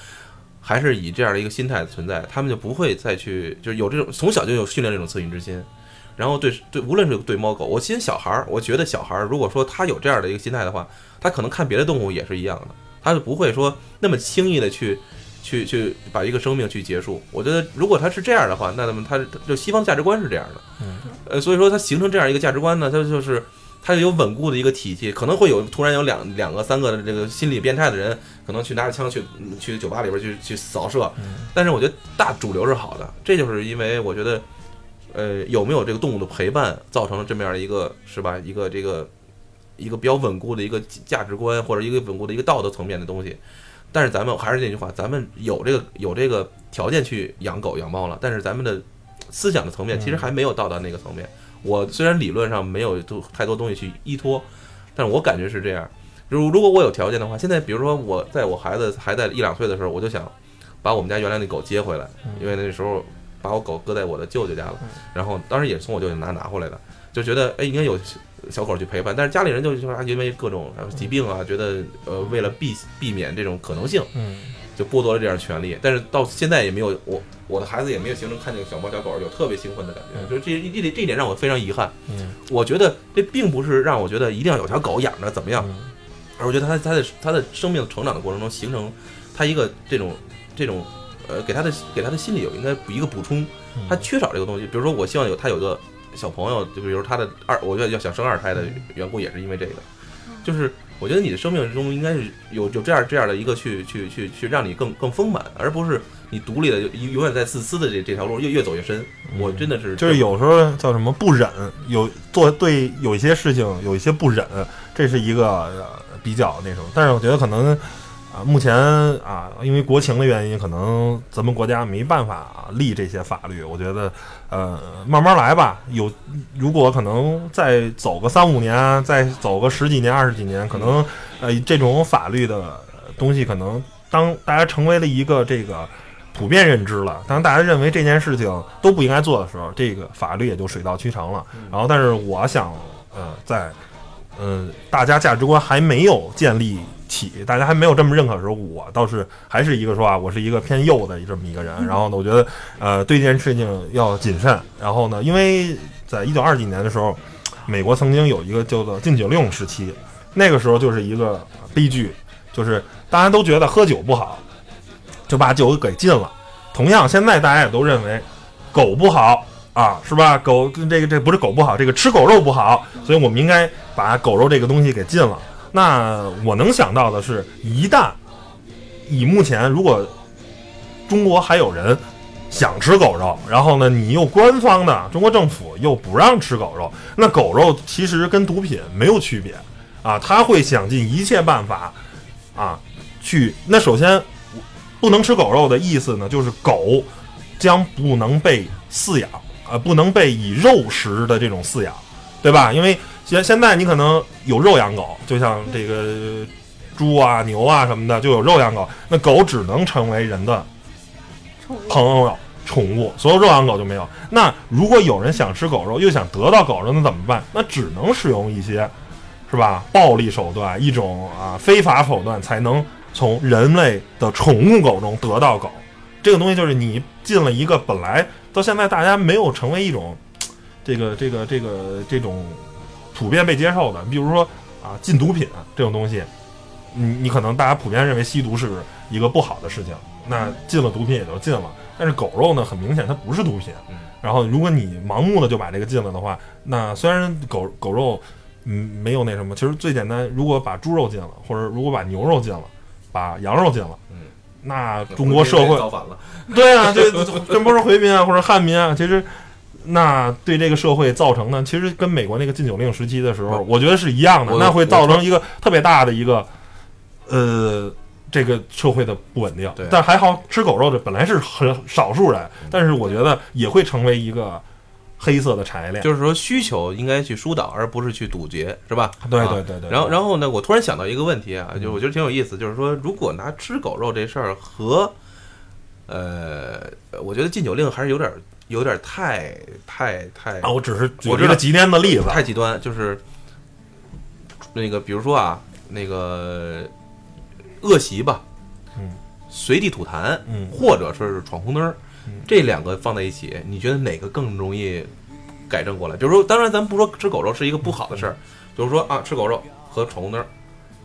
[SPEAKER 2] 还是以这样的一个心态存在，他们就不会再去，就是有这种从小就有训练这种恻隐之心，然后对对，无论是对猫狗，我其实小孩儿，我觉得小孩儿如果说他有这样的一个心态的话，他可能看别的动物也是一样的，他就不会说那么轻易的去去去把一个生命去结束。我觉得如果他是这样的话，那那么他就西方价值观是这样的，
[SPEAKER 1] 嗯，
[SPEAKER 2] 呃，所以说他形成这样一个价值观呢，他就是他有稳固的一个体系，可能会有突然有两两个三个的这个心理变态的人，可能去拿着枪去嗯去酒吧里边去去扫射，但是我觉得大主流是好的，这就是因为我觉得，呃，有没有这个动物的陪伴，造成了这么样的一个是吧？一个这个一个比较稳固的一个价值观，或者一个稳固的一个道德层面的东西。但是咱们还是那句话，咱们有这个有这个条件去养狗养猫了，但是咱们的思想的层面其实还没有到达那个层面。我虽然理论上没有都太多东西去依托，但是我感觉是这样。如如果我有条件的话，现在比如说我在我孩子还在一两岁的时候，我就想把我们家原来那狗接回来，因为那时候把我狗搁在我的舅舅家了，然后当时也是从我舅舅拿拿回来的，就觉得哎应该有小狗去陪伴，但是家里人就说啊因为各种呃疾病啊，觉得呃为了避避免这种可能性，
[SPEAKER 1] 嗯，
[SPEAKER 2] 就剥夺了这样权利。但是到现在也没有我我的孩子也没有形成看见小猫小狗有特别兴奋的感觉，就是这一这这一点让我非常遗憾。
[SPEAKER 1] 嗯，
[SPEAKER 2] 我觉得这并不是让我觉得一定要有条狗养着怎么样，
[SPEAKER 1] 嗯
[SPEAKER 2] 而我觉得它它的它的生命成长的过程中形成它一个这种这种呃给他的给他的心理有应该一个补充，他缺少这个东西。比如说我希望有他有个小朋友，就比如他的二，我觉得要想生二胎的缘故也是因为这个，就是我觉得你的生命中应该是有有这样这样的一个去去去去让你更更丰满，而不是你独立的永永远在自私的这这条路越越走越深。我真的是
[SPEAKER 1] 就是有时候叫什么不忍，有做对有一些事情有一些不忍，这是一个、呃、比较那什么。但是我觉得可能啊、目前啊，因为国情的原因，可能咱们国家没办法、立这些法律。我觉得呃，慢慢来吧。有如果可能再走个三五年，再走个十几年、二十几年，可能呃这种法律的东西，可能当大家成为了一个这个。普遍认知了，当大家认为这件事情都不应该做的时候，这个法律也就水到渠成了。然后，但是我想，呃，在呃大家价值观还没有建立起，大家还没有这么认可的时候，我倒是还是一个说啊，我是一个偏右的这么一个人。然后呢，我觉得呃对这件事情要谨慎。然后呢，因为在一九二几年的时候，美国曾经有一个叫做禁酒令时期，那个时候就是一个悲剧，就是大家都觉得喝酒不好。就把酒给禁了。同样，现在大家也都认为狗不好啊，是吧？狗跟这个这不是狗不好，这个吃狗肉不好，所以我们应该把狗肉这个东西给禁了。那我能想到的是，一旦以目前如果中国还有人想吃狗肉，然后呢，你又官方的中国政府又不让吃狗肉，那狗肉其实跟毒品没有区别啊，他会想尽一切办法啊去。那首先。不能吃狗肉的意思呢，就是狗将不能被饲养，呃，不能被以肉食的这种饲养，对吧？因为现现在你可能有肉养狗，就像这个猪啊、牛啊什么的，就有肉养狗，那狗只能成为人的朋友、宠物，所有肉养狗就没有。那如果有人想吃狗肉，又想得到狗肉，那怎么办？那只能使用一些是吧？暴力手段，一种啊非法手段，才能从人类的宠物狗中得到狗。这个东西就是你进了一个本来到现在大家没有成为一种这个这个这个这种普遍被接受的，比如说啊禁毒品这种东西，你你可能大家普遍认为吸毒是一个不好的事情，那禁了毒品也就禁了。但是狗肉呢，很明显它不是毒品。
[SPEAKER 2] 嗯
[SPEAKER 1] 然后如果你盲目的就把这个禁了的话，那虽然狗狗肉嗯没有那什么，其实最简单，如果把猪肉禁了，或者如果把牛肉禁了，把羊肉禁了，
[SPEAKER 2] 嗯，
[SPEAKER 1] 那中国社会
[SPEAKER 2] 造反了，
[SPEAKER 1] 对啊，这真不是回民啊，或者汉民啊，其实那对这个社会造成呢，其实跟美国那个禁酒令时期的时候，我觉得是一样的，那会造成一个特别大的一个呃这个社会的不稳定
[SPEAKER 2] 对。
[SPEAKER 1] 但还好吃狗肉的本来是很少数人，但是我觉得也会成为一个黑色的产业链。
[SPEAKER 2] 就是说需求应该去疏导，而不是去堵截，是吧？
[SPEAKER 1] 对
[SPEAKER 2] 啊
[SPEAKER 1] 对对对。
[SPEAKER 2] 然后，然后呢，我突然想到一个问题啊，
[SPEAKER 1] 嗯
[SPEAKER 2] 就我觉得挺有意思，就是说，如果拿吃狗肉这事儿和，呃，我觉得禁酒令还是有点儿有点太太太
[SPEAKER 1] 啊，我只是举一个极端的例子，
[SPEAKER 2] 太极端，就是那个比如说啊，那个恶习吧，
[SPEAKER 1] 嗯，
[SPEAKER 2] 随地吐痰，
[SPEAKER 1] 嗯
[SPEAKER 2] 或者说是闯红灯这两个放在一起，你觉得哪个更容易改正过来？比如说，当然咱不说吃狗肉是一个不好的事儿，比如说啊，吃狗肉和闯红灯儿，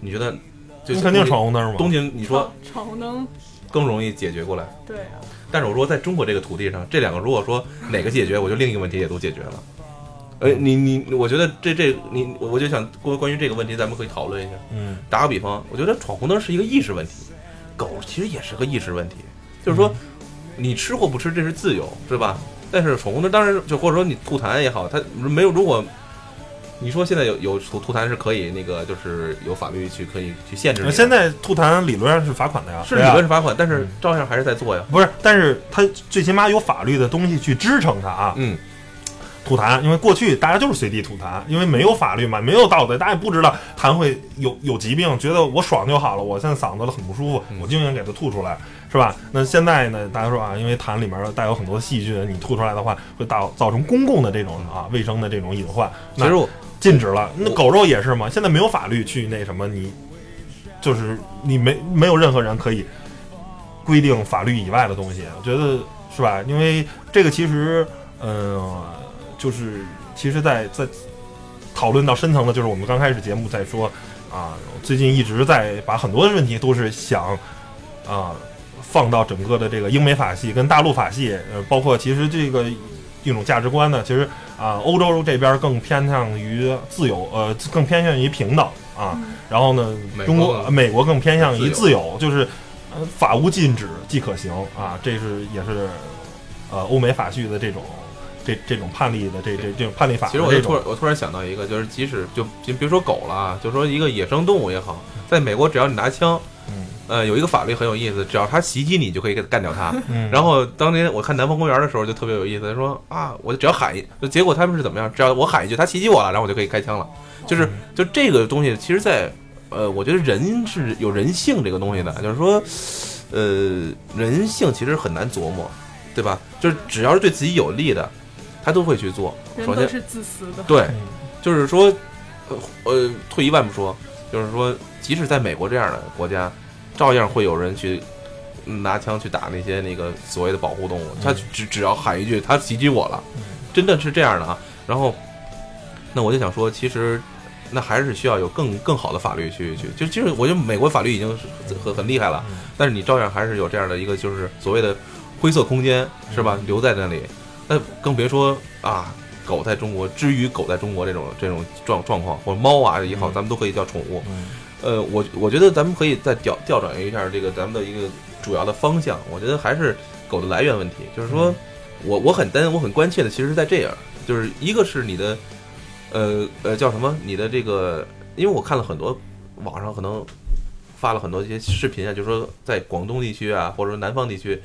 [SPEAKER 2] 你觉得就
[SPEAKER 1] 你肯定闯红灯嘛。
[SPEAKER 2] 东京，你说
[SPEAKER 3] 闯红灯，
[SPEAKER 2] 更容易解决过来。
[SPEAKER 3] 对啊，
[SPEAKER 2] 但是我说，在中国这个土地上，这两个如果说哪个解决，我就另一个问题也都解决了。呃，你你，我觉得这这你，我我就想关关于这个问题，咱们可以讨论一下。
[SPEAKER 1] 嗯，
[SPEAKER 2] 打个比方，我觉得闯红灯是一个意识问题，狗其实也是个意识问题，就是说你吃或不吃这是自由，是吧？但是闯红灯当然就或者说你吐痰也好，它没有如果你说现在有有吐吐痰是可以那个就是有法律去可以去限制你的，
[SPEAKER 1] 现在吐痰理论上是罚款的呀，
[SPEAKER 2] 是理
[SPEAKER 1] 对啊。
[SPEAKER 2] 论是罚款，但是
[SPEAKER 1] 嗯。
[SPEAKER 2] 照样还是在做呀。
[SPEAKER 1] 不是，但是他最起码有法律的东西去支撑他啊。
[SPEAKER 2] 嗯，
[SPEAKER 1] 吐痰，因为过去大家就是随地吐痰，因为没有法律嘛，没有道德，大家也不知道痰会有有疾病，觉得我爽就好了，我现在嗓子很不舒服，
[SPEAKER 2] 嗯
[SPEAKER 1] 我就应该给它吐出来，是吧？那现在呢，大家说啊，因为痰里面带有很多细菌，你吐出来的话，会造造成公共的这种啊卫生的这种隐患，那禁止了。那狗肉也是嘛，现在没有法律去那什么，你就是你没没有任何人可以规定法律以外的东西，我觉得是吧？因为这个其实，呃，就是其实在，在讨论到深层的，就是我们刚开始节目在说啊，最近一直在把很多的问题都是想啊放到整个的这个英美法系跟大陆法系，呃，包括其实这个一种价值观呢，其实啊，欧洲这边更偏向于自由，呃，更偏向于平等啊。然后呢
[SPEAKER 2] 美，国
[SPEAKER 1] 中国、美国更偏向于
[SPEAKER 2] 自
[SPEAKER 1] 自由，就是呃，法无禁止即可行啊。这是也是呃欧美法系的这种这这种判例的这这这种判例法
[SPEAKER 2] 其实我就突然我突然想到一个，就是即使就就别说狗了啊，就说一个野生动物也好，在美国只要你拿枪，
[SPEAKER 1] 嗯
[SPEAKER 2] 呃，有一个法律很有意思，只要它袭击你，就可以给它干掉它。
[SPEAKER 1] 嗯，
[SPEAKER 2] 然后当年我看南方公园的时候就特别有意思，他说啊，我只要喊一，就结果他们是怎么样？只要我喊一句，它袭击我了，然后我就可以开枪了。就是就这个东西，其实在呃，我觉得人是有人性这个东西的，就是说，呃，人性其实很难琢磨，对吧？就是只要是对自己有利的，他都会去做。首先，
[SPEAKER 3] 人都是自私的。
[SPEAKER 2] 对，
[SPEAKER 1] 嗯
[SPEAKER 2] 就是说，呃呃，退一万步说，就是说，即使在美国这样的国家，照样会有人去嗯拿枪去打那些那个所谓的保护动物。他只只要喊一句“他袭击我了”，真的是这样的啊。然后，那我就想说，其实那还是需要有更更好的法律去去，就就是我觉得美国法律已经是很很厉害了，但是你照样还是有这样的一个就是所谓的灰色空间，是吧？留在那里，那更别说啊。狗在中国，至于狗在中国这种这种状状况，或者猫啊也好，咱们都可以叫宠物。
[SPEAKER 1] 嗯
[SPEAKER 2] 呃，我我觉得咱们可以再调调转一下这个咱们的一个主要的方向。我觉得还是狗的来源问题，就是说我我很担我很关切的，其实是在这样，就是一个是你的，呃呃叫什么？你的这个，因为我看了很多网上可能发了很多一些视频啊，就是说在广东地区啊，或者说南方地区。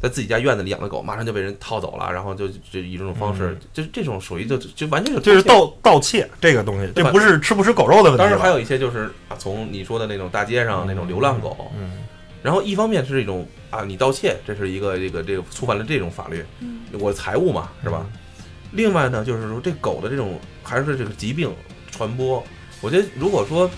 [SPEAKER 2] 在自己家院子里养的狗，马上就被人套走了，然后就就以这种方式，就这种属于就就完全就
[SPEAKER 1] 就是
[SPEAKER 2] 盗
[SPEAKER 1] 盗盗窃这个东西，
[SPEAKER 2] 对吧
[SPEAKER 1] 这不是吃不吃狗肉的问题。
[SPEAKER 2] 当然还有一些就是啊，从你说的那种大街上那种流浪狗，
[SPEAKER 1] 嗯
[SPEAKER 2] 然后一方面是一种啊，你盗窃，这是一个这个这个触犯了这种法律，我财物嘛，是吧？另外呢，就是说这狗的这种还是这个疾病传播，我觉得如果说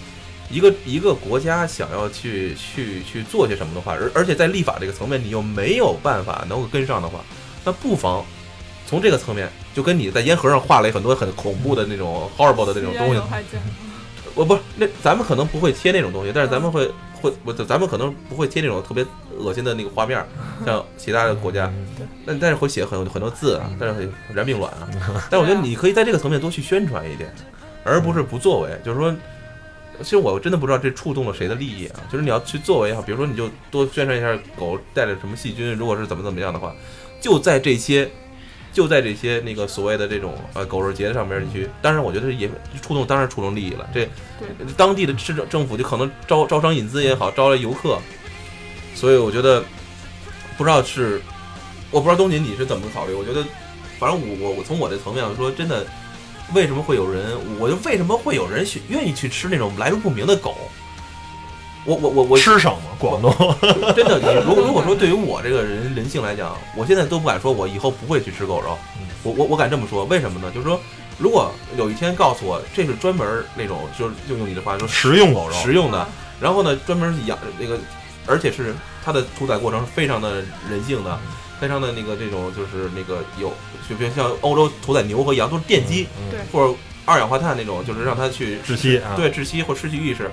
[SPEAKER 2] 一个一个国家想要去去去做些什么的话，而而且在立法这个层面你又没有办法能够跟上的话，那不妨从这个层面，就跟你在烟盒上画了很多很恐怖的那种 horrible 的那种东西。我不是那咱们可能不会贴那种东西，但是咱们会会我咱们可能不会贴那种特别恶心的那个画面，*laughs* 像其他的国家，但但是会写很很多字啊，但是会燃并卵啊。*laughs* 但我觉得你可以在这个层面多去宣传一点，而不是不作为。就是说，其实我真的不知道这触动了谁的利益啊。就是你要去作为也好，比如说你就多宣传一下狗带着什么细菌，如果是怎么怎么样的话，就在这些。就在这些那个所谓的这种呃狗肉节上面，你去，当然我觉得也触动，当然触动利益了。这当地的市政政府就可能招招商引资也好，招来游客，所以我觉得不知道是，我不知道东锦你是怎么考虑。我觉得，反正我我我从我的层面说，真的，为什么会有人，我就为什么会有人去愿意去吃那种来路不明的狗？我我我我
[SPEAKER 1] 吃什么？广东 *laughs*
[SPEAKER 2] 真的，你如果如果说对于我这个人人性来讲，我现在都不敢说，我以后不会去吃狗肉。我我我敢这么说，为什么呢？就是说，如果有一天告诉我这是专门那种，就是就用你的话说
[SPEAKER 1] 食用狗肉，
[SPEAKER 2] 食用的，然后呢，专门养那个，而且是它的屠宰过程是非常的人性的，非常的那个这种就是那个有，就比如像欧洲屠宰牛和羊都是电击，
[SPEAKER 1] 嗯
[SPEAKER 3] 对。
[SPEAKER 2] 或者二氧化碳那种，就是让它去
[SPEAKER 1] 窒息啊，
[SPEAKER 2] 对窒息或失去意识。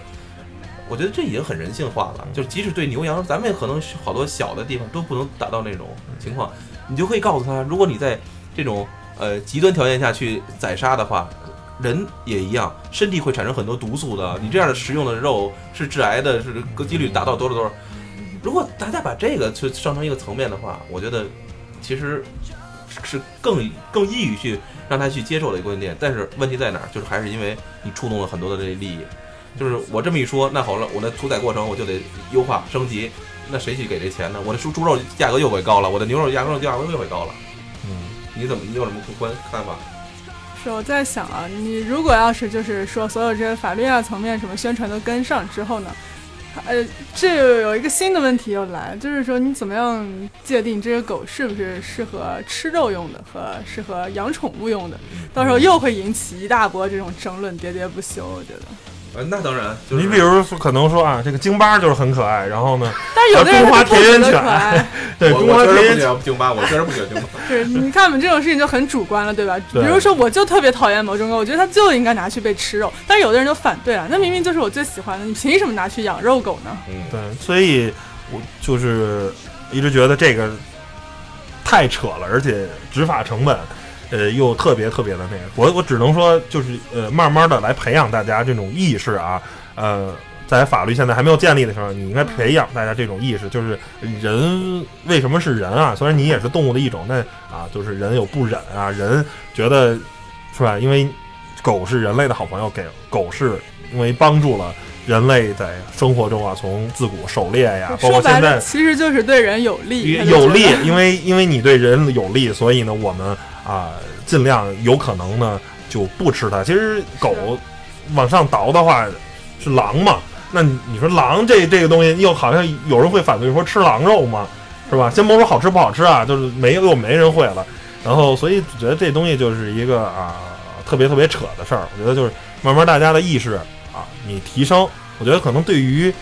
[SPEAKER 2] 我觉得这已经很人性化了，就是即使对牛羊，咱们可能好多小的地方都不能达到那种情况，你就可以告诉他，如果你在这种呃极端条件下去宰杀的话，人也一样，身体会产生很多毒素的。你这样的食用的肉是致癌的，是个几率达到多少多少。如果大家把这个去上升一个层面的话，我觉得其实是更更易于去让他去接受的一个观点。但是问题在哪儿？就是还是因为你触动了很多的这些利益。就是我这么一说，那好了，我的屠宰过程我就得优化升级，那谁去给这钱呢？我的猪猪肉价格又会高了，我的牛肉价格价格又会高了。
[SPEAKER 1] 嗯，
[SPEAKER 2] 你怎么你有什么观看法？
[SPEAKER 3] 是我在想啊，你如果要是就是说所有这些法律啊层面什么宣传都跟上之后呢，呃，这又有一个新的问题又来，就是说你怎么样界定这些狗是不是适合吃肉用的和适合养宠物用的？到时候又会引起一大波这种争论，喋喋不休。我觉得，
[SPEAKER 2] 呃，那当然，就是、
[SPEAKER 1] 你比如说，可能说啊，这个京巴就是很可爱，然后呢，
[SPEAKER 3] 但是有的人
[SPEAKER 1] 中华田园犬
[SPEAKER 3] 可爱。*laughs*
[SPEAKER 1] 对
[SPEAKER 2] 我
[SPEAKER 1] 中华田园
[SPEAKER 2] 我确实不喜欢京巴，我确实不喜欢京巴。
[SPEAKER 3] 是，你看我们这种事情就很主观了，对吧？比如说，我就特别讨厌某种狗，我觉得它就应该拿去被吃肉，但是有的人就反对了，那明明就是我最喜欢的，你凭什么拿去养肉狗呢？
[SPEAKER 2] 嗯，
[SPEAKER 1] 对，所以我就是一直觉得这个太扯了，而且执法成本，呃，又特别特别的那个。我我只能说，就是呃，慢慢的来培养大家这种意识啊，呃。在法律现在还没有建立的时候，你应该培养大家这种意识，就是人为什么是人啊？虽然你也是动物的一种，但啊，就是人有不忍啊，人觉得是吧？因为狗是人类的好朋友，给狗是因为帮助了人类在生活中啊，从自古狩猎呀，包括现在
[SPEAKER 3] 其实就是对人有利，
[SPEAKER 1] 有利，因为因为你对人有利，所以呢，我们啊、尽量有可能呢就不吃它。其实狗往上倒的话是狼嘛，那你你说狼这这个东西，又好像有人会反对说吃狼肉嘛，是吧？先甭说好吃不好吃啊，就是没又没人会了。然后所以觉得这东西就是一个啊特别特别扯的事儿。我觉得就是慢慢大家的意识啊，你提升，我觉得可能对于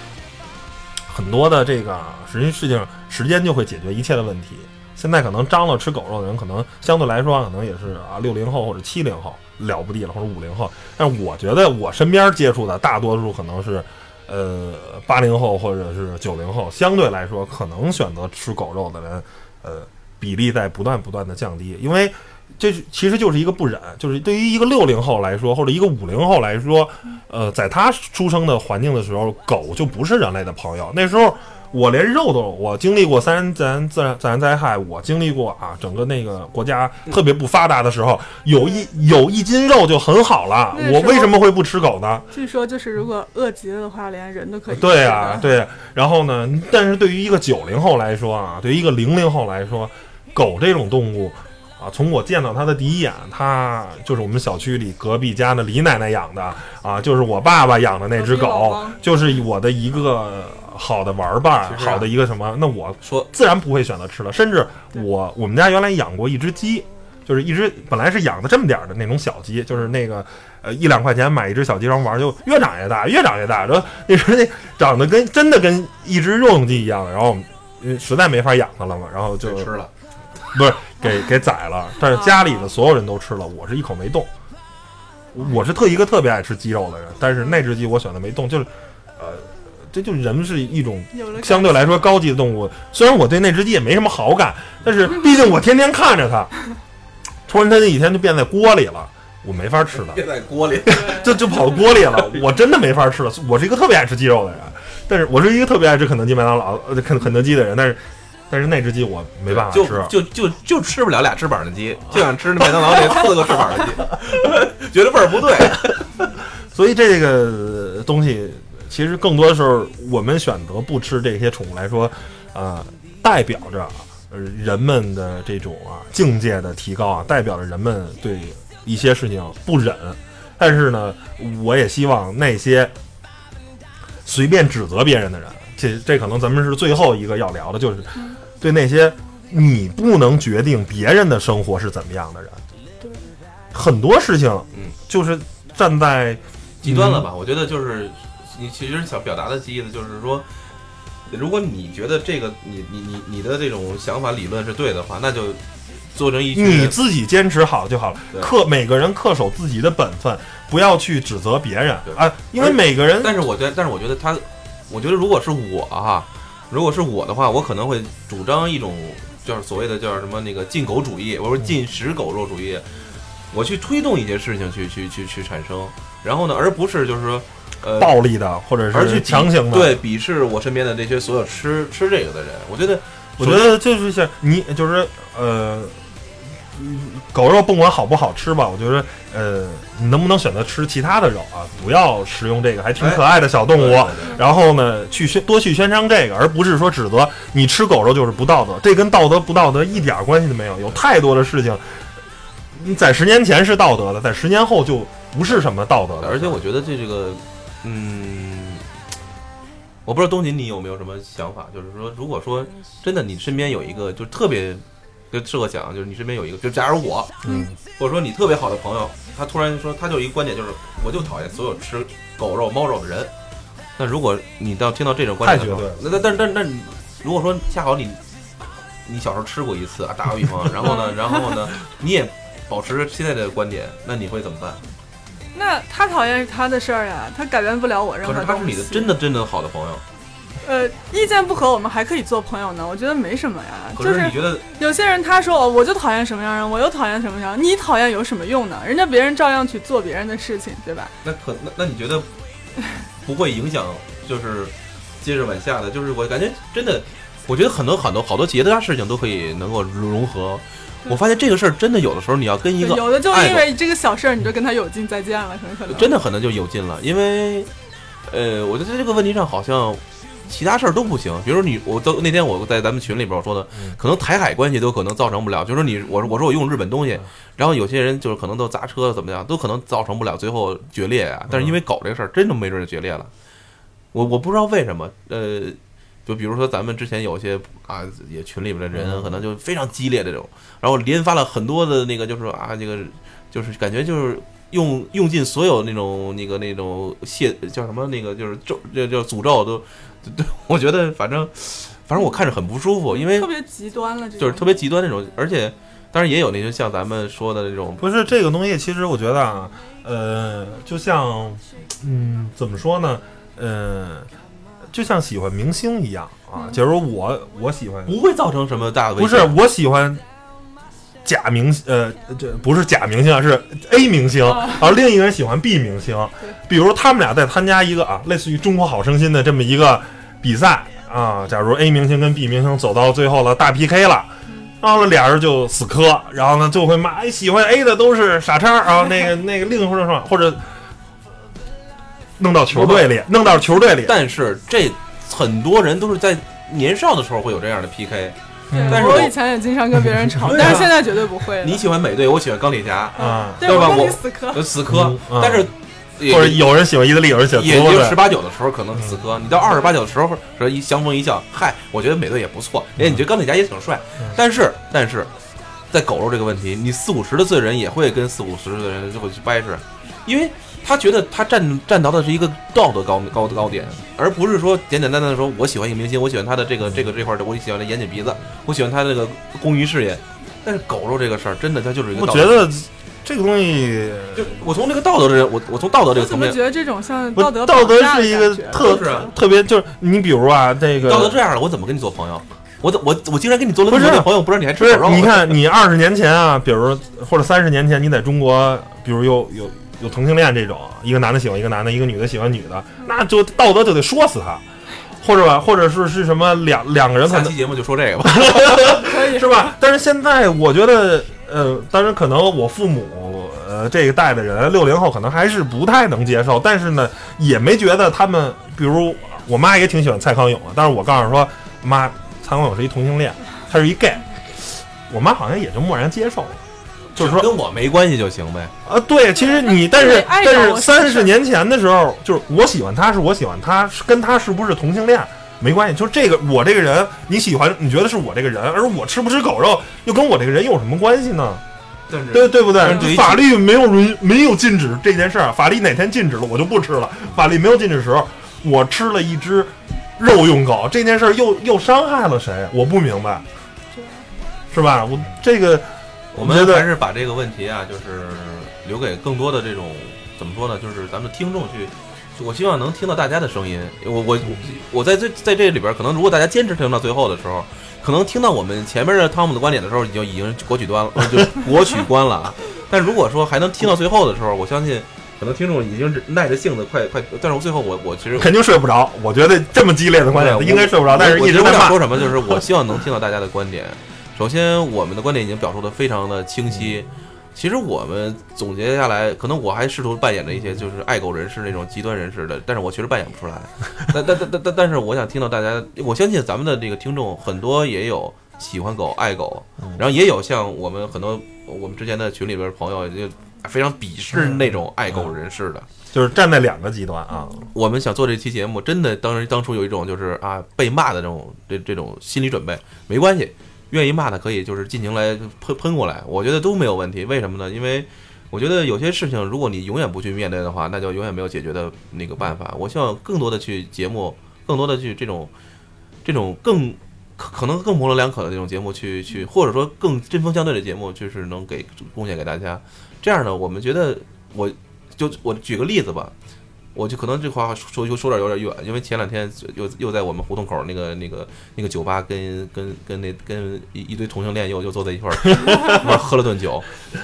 [SPEAKER 1] 很多的这个实际事情，时间就会解决一切的问题。现在可能张罗吃狗肉的人，可能相对来说可能也是啊六零后或者七零后了不地了，或者五零后。但我觉得我身边接触的大多数可能是，呃八零后或者是九零后，相对来说可能选择吃狗肉的人，呃比例在不断不断的降低，因为这其实就是一个不忍，就是对于一个六零后来说，或者一个五零后来说，呃，在他出生的环境的时候，狗就不是人类的朋友。那时候我连肉都，我经历过三然自然自然自然灾害，我经历过啊，整个那个国家特别不发达的时候，有一有一斤肉就很好了我为什么会不吃狗呢？
[SPEAKER 3] 据说就是如果饿极了的话，连人都可以吃
[SPEAKER 1] 对啊，对。然后呢，但是对于一个九零后来说啊，对于一个零零后来说，狗这种动物啊，从我见到它的第一眼，它就是我们小区里隔壁家的李奶奶养的啊，就是我爸爸养的那只狗，就是我的一个好的玩伴，
[SPEAKER 2] 其实啊
[SPEAKER 1] 好的一个什么，那我
[SPEAKER 2] 说
[SPEAKER 1] 自然不会选择吃了。甚至我我们家原来养过一只鸡，就是一只本来是养的这么点儿的那种小鸡，就是那个呃一两块钱买一只小鸡，然后玩儿就越长越大，越长越大，然后那时候那长得跟真的跟一只肉用鸡一样的，然后呃实在没法养它了嘛，然后就
[SPEAKER 2] 就吃了。
[SPEAKER 1] 不是给给宰了，但是家里的所有人都吃了，我是一口没动。我是特一个特别爱吃鸡肉的人，但是那只鸡我选择没动，就是呃，这就是人是一种相对来说高级的动物。虽然我对那只鸡也没什么好感，但是 *laughs* 毕竟我天天看着它，突然它那一天就变在锅里了，我没法吃了。
[SPEAKER 2] 变在锅里，
[SPEAKER 1] 就就跑到锅里了，我真的没法吃了。我是一个特别爱吃鸡肉的人，但是我是一个特别爱吃肯德基、麦当劳、呃肯肯德基的人，但是但是那只鸡我没办法吃。
[SPEAKER 2] 就就就吃不了俩翅膀的鸡，就想吃那麦当劳那四个翅膀的鸡，*laughs* 觉得味儿不对。*laughs*
[SPEAKER 1] 所以这个东西，其实更多的时候我们选择不吃这些宠物来说，呃，代表着呃人们的这种啊境界的提高啊，代表着人们对一些事情不忍。但是呢，我也希望那些随便指责别人的人，这这可能咱们是最后一个要聊的，就是对那些你不能决定别人的生活是怎么样的人。很多事情，
[SPEAKER 2] 嗯，
[SPEAKER 1] 就是站在
[SPEAKER 2] 极端了吧？我觉得就是你其实想表达的意思就是说，如果你觉得这个你你你你的这种想法理论是对的话，那就做成一
[SPEAKER 1] 你自己坚持好就好了，
[SPEAKER 2] 对。
[SPEAKER 1] 恪每个人恪守自己的本分，不要去指责别人
[SPEAKER 2] 对。
[SPEAKER 1] 啊，因为每个人
[SPEAKER 2] 但是我觉得，但是我觉得他，我觉得如果是我哈，如果是我的话，我可能会主张一种就是所谓的叫什么那个禁狗主义，我说禁食狗肉主义，我去推动一些事情去去去去产生，然后呢，而不是就是说呃。
[SPEAKER 1] 暴力的或者是
[SPEAKER 2] 而去鄙
[SPEAKER 1] 强行的，
[SPEAKER 2] 对，鄙视我身边的这些所有吃吃这个的人，我觉得
[SPEAKER 1] 我觉得就是像你就是呃，嗯狗肉不管好不好吃吧，我觉得呃，你能不能选择吃其他的肉啊？不要食用这个还挺可爱的小动物。然后呢，去宣多去宣扬这个，而不是说指责你吃狗肉就是不道德，这跟道德不道德一点关系都没有。有太多的事情，你在十年前是道德的，在十年后就不是什么道德的。
[SPEAKER 2] 而且我觉得这这个，嗯，我不知道东锦你有没有什么想法，就是说，如果说真的你身边有一个就特别就适合想，就是你身边有一个，就假如我，
[SPEAKER 1] 嗯，
[SPEAKER 2] 或者说你特别好的朋友，他突然说他就一个观点，就是我就讨厌所有吃狗肉、猫肉的人。那如果你到听到这种观点的时候那那但但但如果说恰好你你小时候吃过一次啊，打个比方，然后呢，然后呢，你也保持现在的观点，那你会怎么办？
[SPEAKER 3] 那他讨厌是他的事儿呀，他改变不了我任何东西。
[SPEAKER 2] 可是他是你的真的真的好的朋友，
[SPEAKER 3] 呃，意见不合，我们还可以做朋友呢，我觉得没什么呀。
[SPEAKER 2] 可
[SPEAKER 3] 就是
[SPEAKER 2] 你觉得
[SPEAKER 3] 有些人他说哦我就讨厌什么样人，我又讨厌什么样，你讨厌有什么用呢？人家别人照样去做别人的事情，对吧？
[SPEAKER 2] 那可那那你觉得不会影响就是接着往下的？就是我感觉真的，我觉得很多很多好多其他事情都可以能够融合。我发现这个事儿真的有的时候你要跟一个
[SPEAKER 3] 有的就因为这个小事儿，你就跟他有劲再见了，很可能。
[SPEAKER 2] 真的可能就有劲了，因为呃，我觉得在这个问题上好像其他事儿都不行。比如说你，我都那天我在咱们群里边我说的，
[SPEAKER 1] 嗯
[SPEAKER 2] 可能台海关系都可能造成不了。就是说你，我说我说我用日本东西，然后有些人就是可能都砸车怎么样，都可能造成不了最后决裂啊。但是因为狗这个事儿，真的没准就决裂了。我我不知道为什么，呃，就比如说咱们之前有些啊，也群里边的人
[SPEAKER 1] 嗯
[SPEAKER 2] 可能就非常激烈这种，然后连发了很多的那个，就是说啊，这个就是感觉就是用用尽所有那种那个那种谢叫什么那个就是咒就就诅咒都，对，我觉得反正反正我看着很不舒服，因为
[SPEAKER 3] 特别极端了，
[SPEAKER 2] 就是特别极端那种，而且当然也有那些像咱们说的那种，
[SPEAKER 1] 不是这个东西，其实我觉得啊，呃，就像，嗯，怎么说呢？呃，就像喜欢明星一样啊。假如我我喜欢，
[SPEAKER 2] 不会造成什么大的危
[SPEAKER 1] 不是
[SPEAKER 2] 险。
[SPEAKER 1] 我喜欢假明呃，这不是假明星啊，是 A 明星，
[SPEAKER 3] 啊
[SPEAKER 1] 而另一个人喜欢 B 明星。比如他们俩在参加一个啊，类似于《中国好声音》的这么一个比赛啊。假如 A 明星跟 B 明星走到最后了，大 PK 了。然后呢，俩人就死磕，然后呢就会骂，哎，喜欢 A 的都是傻叉，然后那个那个另或者说或者弄到球队里，弄到球队里，
[SPEAKER 2] 但是这很多人都是在年少的时候会有这样的 PK。
[SPEAKER 3] 对
[SPEAKER 2] 但是我
[SPEAKER 3] 我以前也经常跟别人吵，*laughs* 但是现在绝对不会了。
[SPEAKER 2] 你喜欢美队，我喜欢钢铁侠，
[SPEAKER 1] 啊，
[SPEAKER 3] 对
[SPEAKER 2] 吧我
[SPEAKER 3] 死磕，
[SPEAKER 2] 呃死磕。但是
[SPEAKER 1] 或者有人喜欢意大利，有人喜欢
[SPEAKER 2] 也就十八九的时候可能死磕，你到二十八九的时候说一相逢一笑，嗨，我觉得美队也不错，哎，你觉得钢铁侠也挺帅，但是但是在狗肉这个问题，你四五十的岁人也会跟四五十的人就会去掰扯，因为他觉得他站站到的是一个道德高高高点，而不是说简简单单的说我喜欢一个明星，我喜欢他的这个这个这块儿的，我喜欢他眼睛鼻子，我喜欢他这个公益事业。但是狗肉这个事儿，真的它就是一个道德。
[SPEAKER 1] 我觉得这个东西
[SPEAKER 2] 就我从这个道德这，我我从道德这
[SPEAKER 3] 我怎么
[SPEAKER 2] 个层面，
[SPEAKER 3] 觉得这种像道德
[SPEAKER 1] 道德是一个特特别就是你比如啊，这个
[SPEAKER 2] 道德这样了，我怎么跟你做朋友？我怎我我竟然跟你做了
[SPEAKER 1] 不是
[SPEAKER 2] 那么多朋友，不知道你还吃狗肉？
[SPEAKER 1] 你看 *laughs* 你二十年前啊，比如或者三十年前，你在中国，比如有有有同性恋这种，一个男的喜欢一个男的，一个女的喜欢女的，那就道德就得说死他，或者吧，或者是是什么两两个人可能
[SPEAKER 2] 下期节目就说这个吧。
[SPEAKER 3] 可以 *laughs*
[SPEAKER 1] 是吧？但是现在我觉得，呃，当然可能我父母呃这个代的人，六零后可能还是不太能接受，但是呢，也没觉得他们，比如我妈也挺喜欢蔡康永的，但是我告诉她说，妈，蔡康永是一同性恋，他是一 gay，我妈好像也就默然接受了。就是说，
[SPEAKER 2] 跟我没关系就行呗。
[SPEAKER 1] 啊，对，其实你，但是但是三十年前的时候，就是我喜欢他是我喜欢他，跟他是不是同性恋没关系，就是这个我这个人你喜欢，你觉得是我这个人，而我吃不吃狗肉又跟我这个人有什么关系呢？
[SPEAKER 2] 但是
[SPEAKER 1] 对对不对？
[SPEAKER 2] 对
[SPEAKER 1] 法律没有允没有禁止这件事儿，法律哪天禁止了我就不吃了。法律没有禁止的时候，我吃了一只肉用狗，这件事儿又又伤害了谁？我不明白，是吧？我这个
[SPEAKER 2] 我们还是把这个问题啊，就是留给更多的这种怎么说呢？就是咱们听众去，我希望能听到大家的声音。我我我在这在这里边，可能如果大家坚持听到最后的时候，可能听到我们前面的汤姆的观点的时候，已经已经国曲端了，呃就国曲关了啊。但如果说还能听到最后的时候，我相信可能听众已经是耐着性子快快。但是我最后我我其实
[SPEAKER 1] 肯定睡不着。我觉得这么激烈的观点
[SPEAKER 2] 对
[SPEAKER 1] 应该睡不着，但是
[SPEAKER 2] 我我
[SPEAKER 1] 一直在骂
[SPEAKER 2] 想说什么，就是我希望能听到大家的观点。首先，我们的观点已经表述的非常的清晰。其实我们总结下来，可能我还试图扮演着一些就是爱狗人士那种极端人士的，但是我确实扮演不出来。*laughs* 但但但但但但是，我想听到大家，我相信咱们的这个听众很多也有喜欢狗、爱狗，然后也有像我们很多我们之前的群里边的朋友就非常鄙视那种爱狗人士的。
[SPEAKER 1] 就是站在两个极端啊。
[SPEAKER 2] 我们想做这期节目，真的当时当初有一种就是啊被骂的这种这这种心理准备，没关系，愿意骂的可以就是尽情来喷喷过来，我觉得都没有问题。为什么呢？因为我觉得有些事情，如果你永远不去面对的话，那就永远没有解决的那个办法。我希望更多的去节目，更多的去这种这种更可可能更模棱两可的这种节目去去，或者说更针锋相对的节目，就是能给贡献给大家。这样呢，我们觉得我就我举个例子吧，我就可能这话说说说点有点远，因为前两天又又在我们胡同口那个那个那个酒吧跟跟跟那跟一一堆同性恋又又坐在一块儿一块儿喝了顿酒。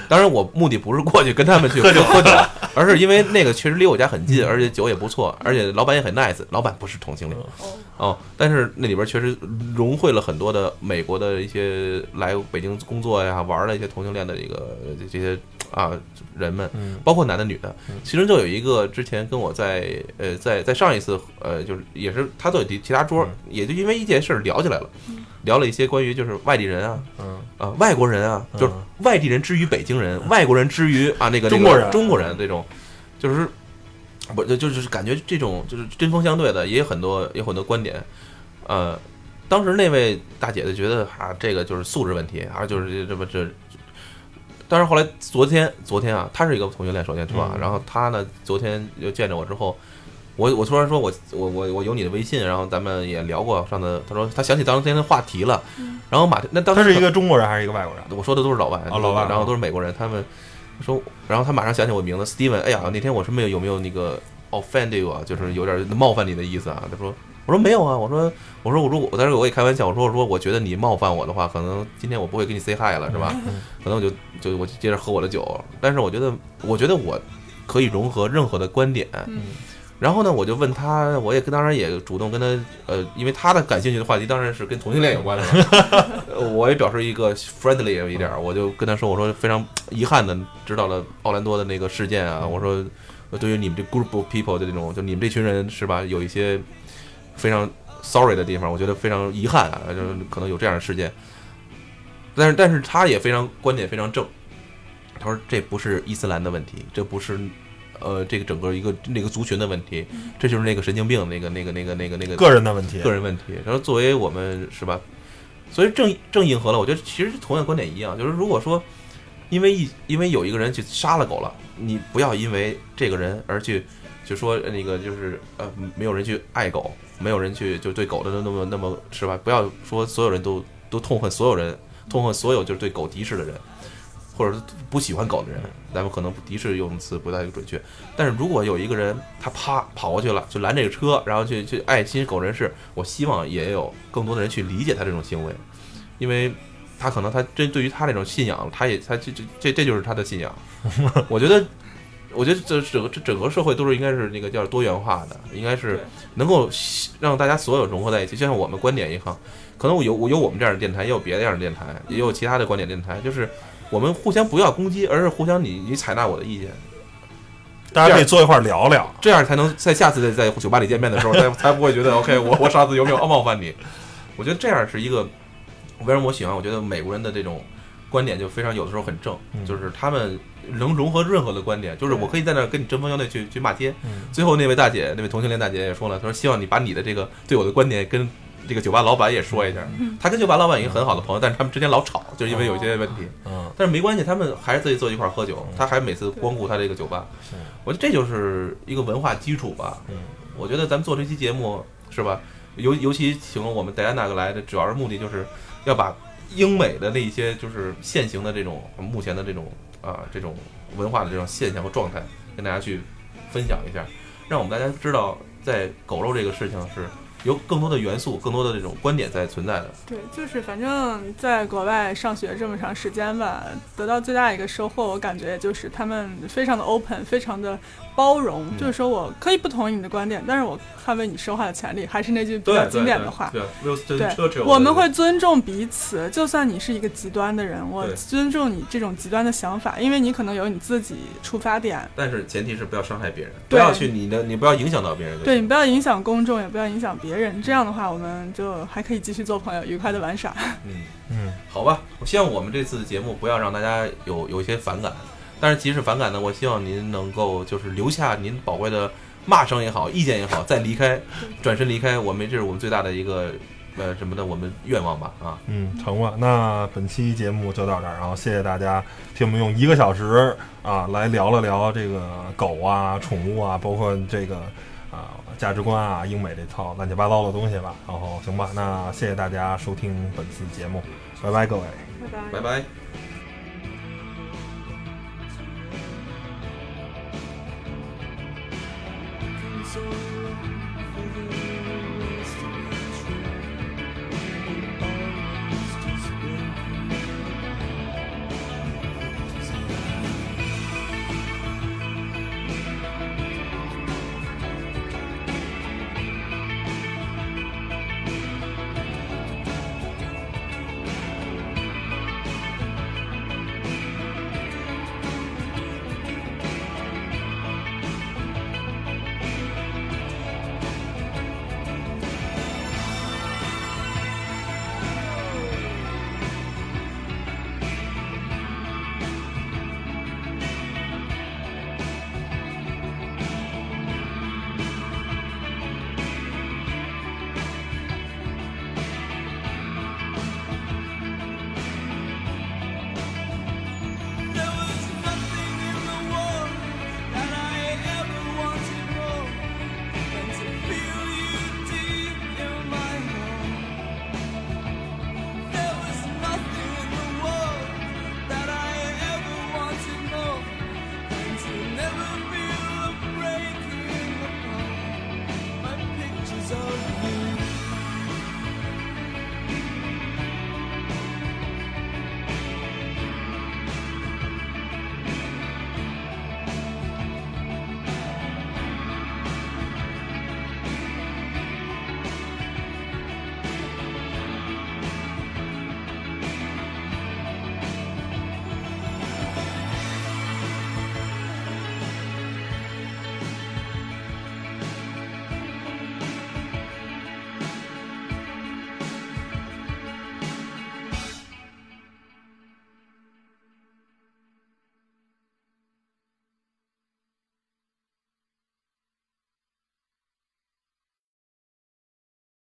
[SPEAKER 2] 当然，我目的不是过去跟他们去喝酒喝酒，而是因为那个确实离我家很近，而且酒也不错，而且老板也很 nice，老板不是同性恋哦，但是那里边确实融汇了很多的美国的一些来北京工作呀玩儿的一些同性恋的一个这些啊人们，包括男的女的，其中就有一个之前跟我在呃在在上一次呃就是也是他坐其其他桌，也就因为一件事儿聊起来了，聊了一些关于就是外地人啊
[SPEAKER 1] 嗯，
[SPEAKER 2] 啊外国人啊，就是外地人之于北京人，外国人之于啊那个
[SPEAKER 1] 中国人。
[SPEAKER 2] 中国人这种，就是不就就是感觉这种就是针锋相对的，也有很多有很多观点，呃。当时那位大姐就觉得啊，这个就是素质问题，啊，就是这么这但是后来昨天昨天啊，他是一个同性恋，首先是吧？
[SPEAKER 1] 嗯
[SPEAKER 2] 然后他呢，昨天又见着我之后，我我突然说我我我我有你的微信，然后咱们也聊过。上次他说他想起当天的话题了，然后马那当时
[SPEAKER 1] 他是一个中国人还是一个外国人？
[SPEAKER 2] 我说的都是老外，
[SPEAKER 1] 哦老外
[SPEAKER 2] 然后都是美国人，他们说，然后他马上想起我名字 Steven，哎呀，那天我是没有有没有那个 offend you 啊，就是有点冒犯你的意思啊？他说，我说没有啊，我说我说我如果但是我也开玩笑，我说我说我觉得你冒犯我的话，可能今天我不会跟你 say hi 了，是吧？*laughs* 可能我就就我就接着喝我的酒，但是我觉得我觉得我可以融合任何的观点。
[SPEAKER 3] 嗯
[SPEAKER 2] 然后呢，我就问他，我也跟当然也主动跟他，呃，因为他的感兴趣的话题当然是跟同性恋有关的 *laughs* 我也表示一个 friendly 一点儿，我就跟他说，我说非常遗憾的知道了奥兰多的那个事件啊，我说呃对于你们这 group of people 的这种，就你们这群人是吧，有一些非常 sorry 的地方，我觉得非常遗憾啊，就是可能有这样的事件，但是但是他也非常观点非常正，他说这不是伊斯兰的问题，这不是。呃，这个整个一个那个族群的问题，这就是那个神经病，那个那个那个那个那个
[SPEAKER 1] 个人的问题。
[SPEAKER 2] 个人问题。然后作为我们是吧，所以正正应和了，我觉得其实同样观点一样，就是如果说因为一因为有一个人去杀了狗了，你不要因为这个人而去就说呃那个就是呃没有人去爱狗，没有人去就对狗的那么那么是吧？不要说所有人都都痛恨所有人，痛恨所有就是对狗敌视的人，或者是不喜欢狗的人，咱们可能敌视用词不太准确。但是如果有一个人他啪跑过去了，就拦这个车，然后去去爱心狗人士，我希望也有更多的人去理解他这种行为，因为他可能他针对于他这种信仰，他也他这这这这就是他的信仰。我觉得，我觉得这整个这整个社会都是应该是那个叫多元化的，应该是能够让大家所有融合在一起。就像我们观点一样，可能我有我有我们这样的电台，也有别的样的电台，也有其他的观点电台，就是我们互相不要攻击，而是互相你你采纳我的意见。
[SPEAKER 1] 大家可以坐一块儿聊聊。
[SPEAKER 2] 这样才能在下次在在酒吧里见面的时候，才才不会觉得 OK，我我上次有没有冒犯你？我觉得这样是一个为什么我喜欢？我觉得美国人的这种观点就非常有的时候很正，
[SPEAKER 1] 嗯
[SPEAKER 2] 就是他们能融合任何的观点，就是我可以在那儿跟你针锋相对去去骂街。
[SPEAKER 1] 嗯
[SPEAKER 2] 最后那位大姐，那位同性恋大姐也说了，她说希望你把你的这个对我的观点跟这个酒吧老板也说一下。她跟酒吧老板已经很好的朋友，但是他们之间老吵，就是因为有一些问题。
[SPEAKER 1] 嗯，
[SPEAKER 2] 但是没关系，他们还是自己坐一块儿喝酒，他还每次光顾他这个酒吧。我觉得这就是一个文化基础吧。
[SPEAKER 1] 嗯，
[SPEAKER 2] 我觉得咱们做这期节目是吧？尤尤其请我们戴安娜个来的，主要是目的就是要把英美的那一些就是现行的这种目前的这种啊这种文化的这种现象和状态，跟大家去分享一下，让我们大家知道，在狗肉这个事情是有更多的元素、更多的这种观点在存在的。
[SPEAKER 3] 对，就是反正在国外上学这么长时间吧，得到最大一个收获，我感觉就是他们非常的 open，非常的包容。
[SPEAKER 2] 嗯
[SPEAKER 3] 就是说我可以不同意你的观点，但是我捍卫你说话的权利。还是那句比较经典的话。
[SPEAKER 2] 对，Winston
[SPEAKER 3] 对我们会尊重彼此，就算你是一个极端的人，我尊重你这种极端的想法，因为你可能有你自己出发点。
[SPEAKER 2] 但是前提是不要伤害别人，不要去你的，你不要影响到别人。
[SPEAKER 3] 对你不要影响公众，也不要影响别人，这样的话，我们就还可以继续做朋友，愉快的玩耍。
[SPEAKER 2] 嗯，
[SPEAKER 1] 嗯，
[SPEAKER 2] 好吧，我希望我们这次节目不要让大家有有一些反感，但是即使反感呢，我希望您能够就是留下您宝贵的骂声也好，意见也好，再离开，转身离开，我们这是我们最大的一个呃什么的，我们愿望吧啊。
[SPEAKER 1] 嗯，成了。那本期节目就到这儿，然后谢谢大家听我们用一个小时啊来聊了聊这个狗啊、宠物啊，包括这个啊价值观啊、英美这套乱七八糟的东西吧。然后行吧，那谢谢大家收听本次节目，拜拜各位。
[SPEAKER 3] 拜拜
[SPEAKER 2] 拜拜。
[SPEAKER 4] So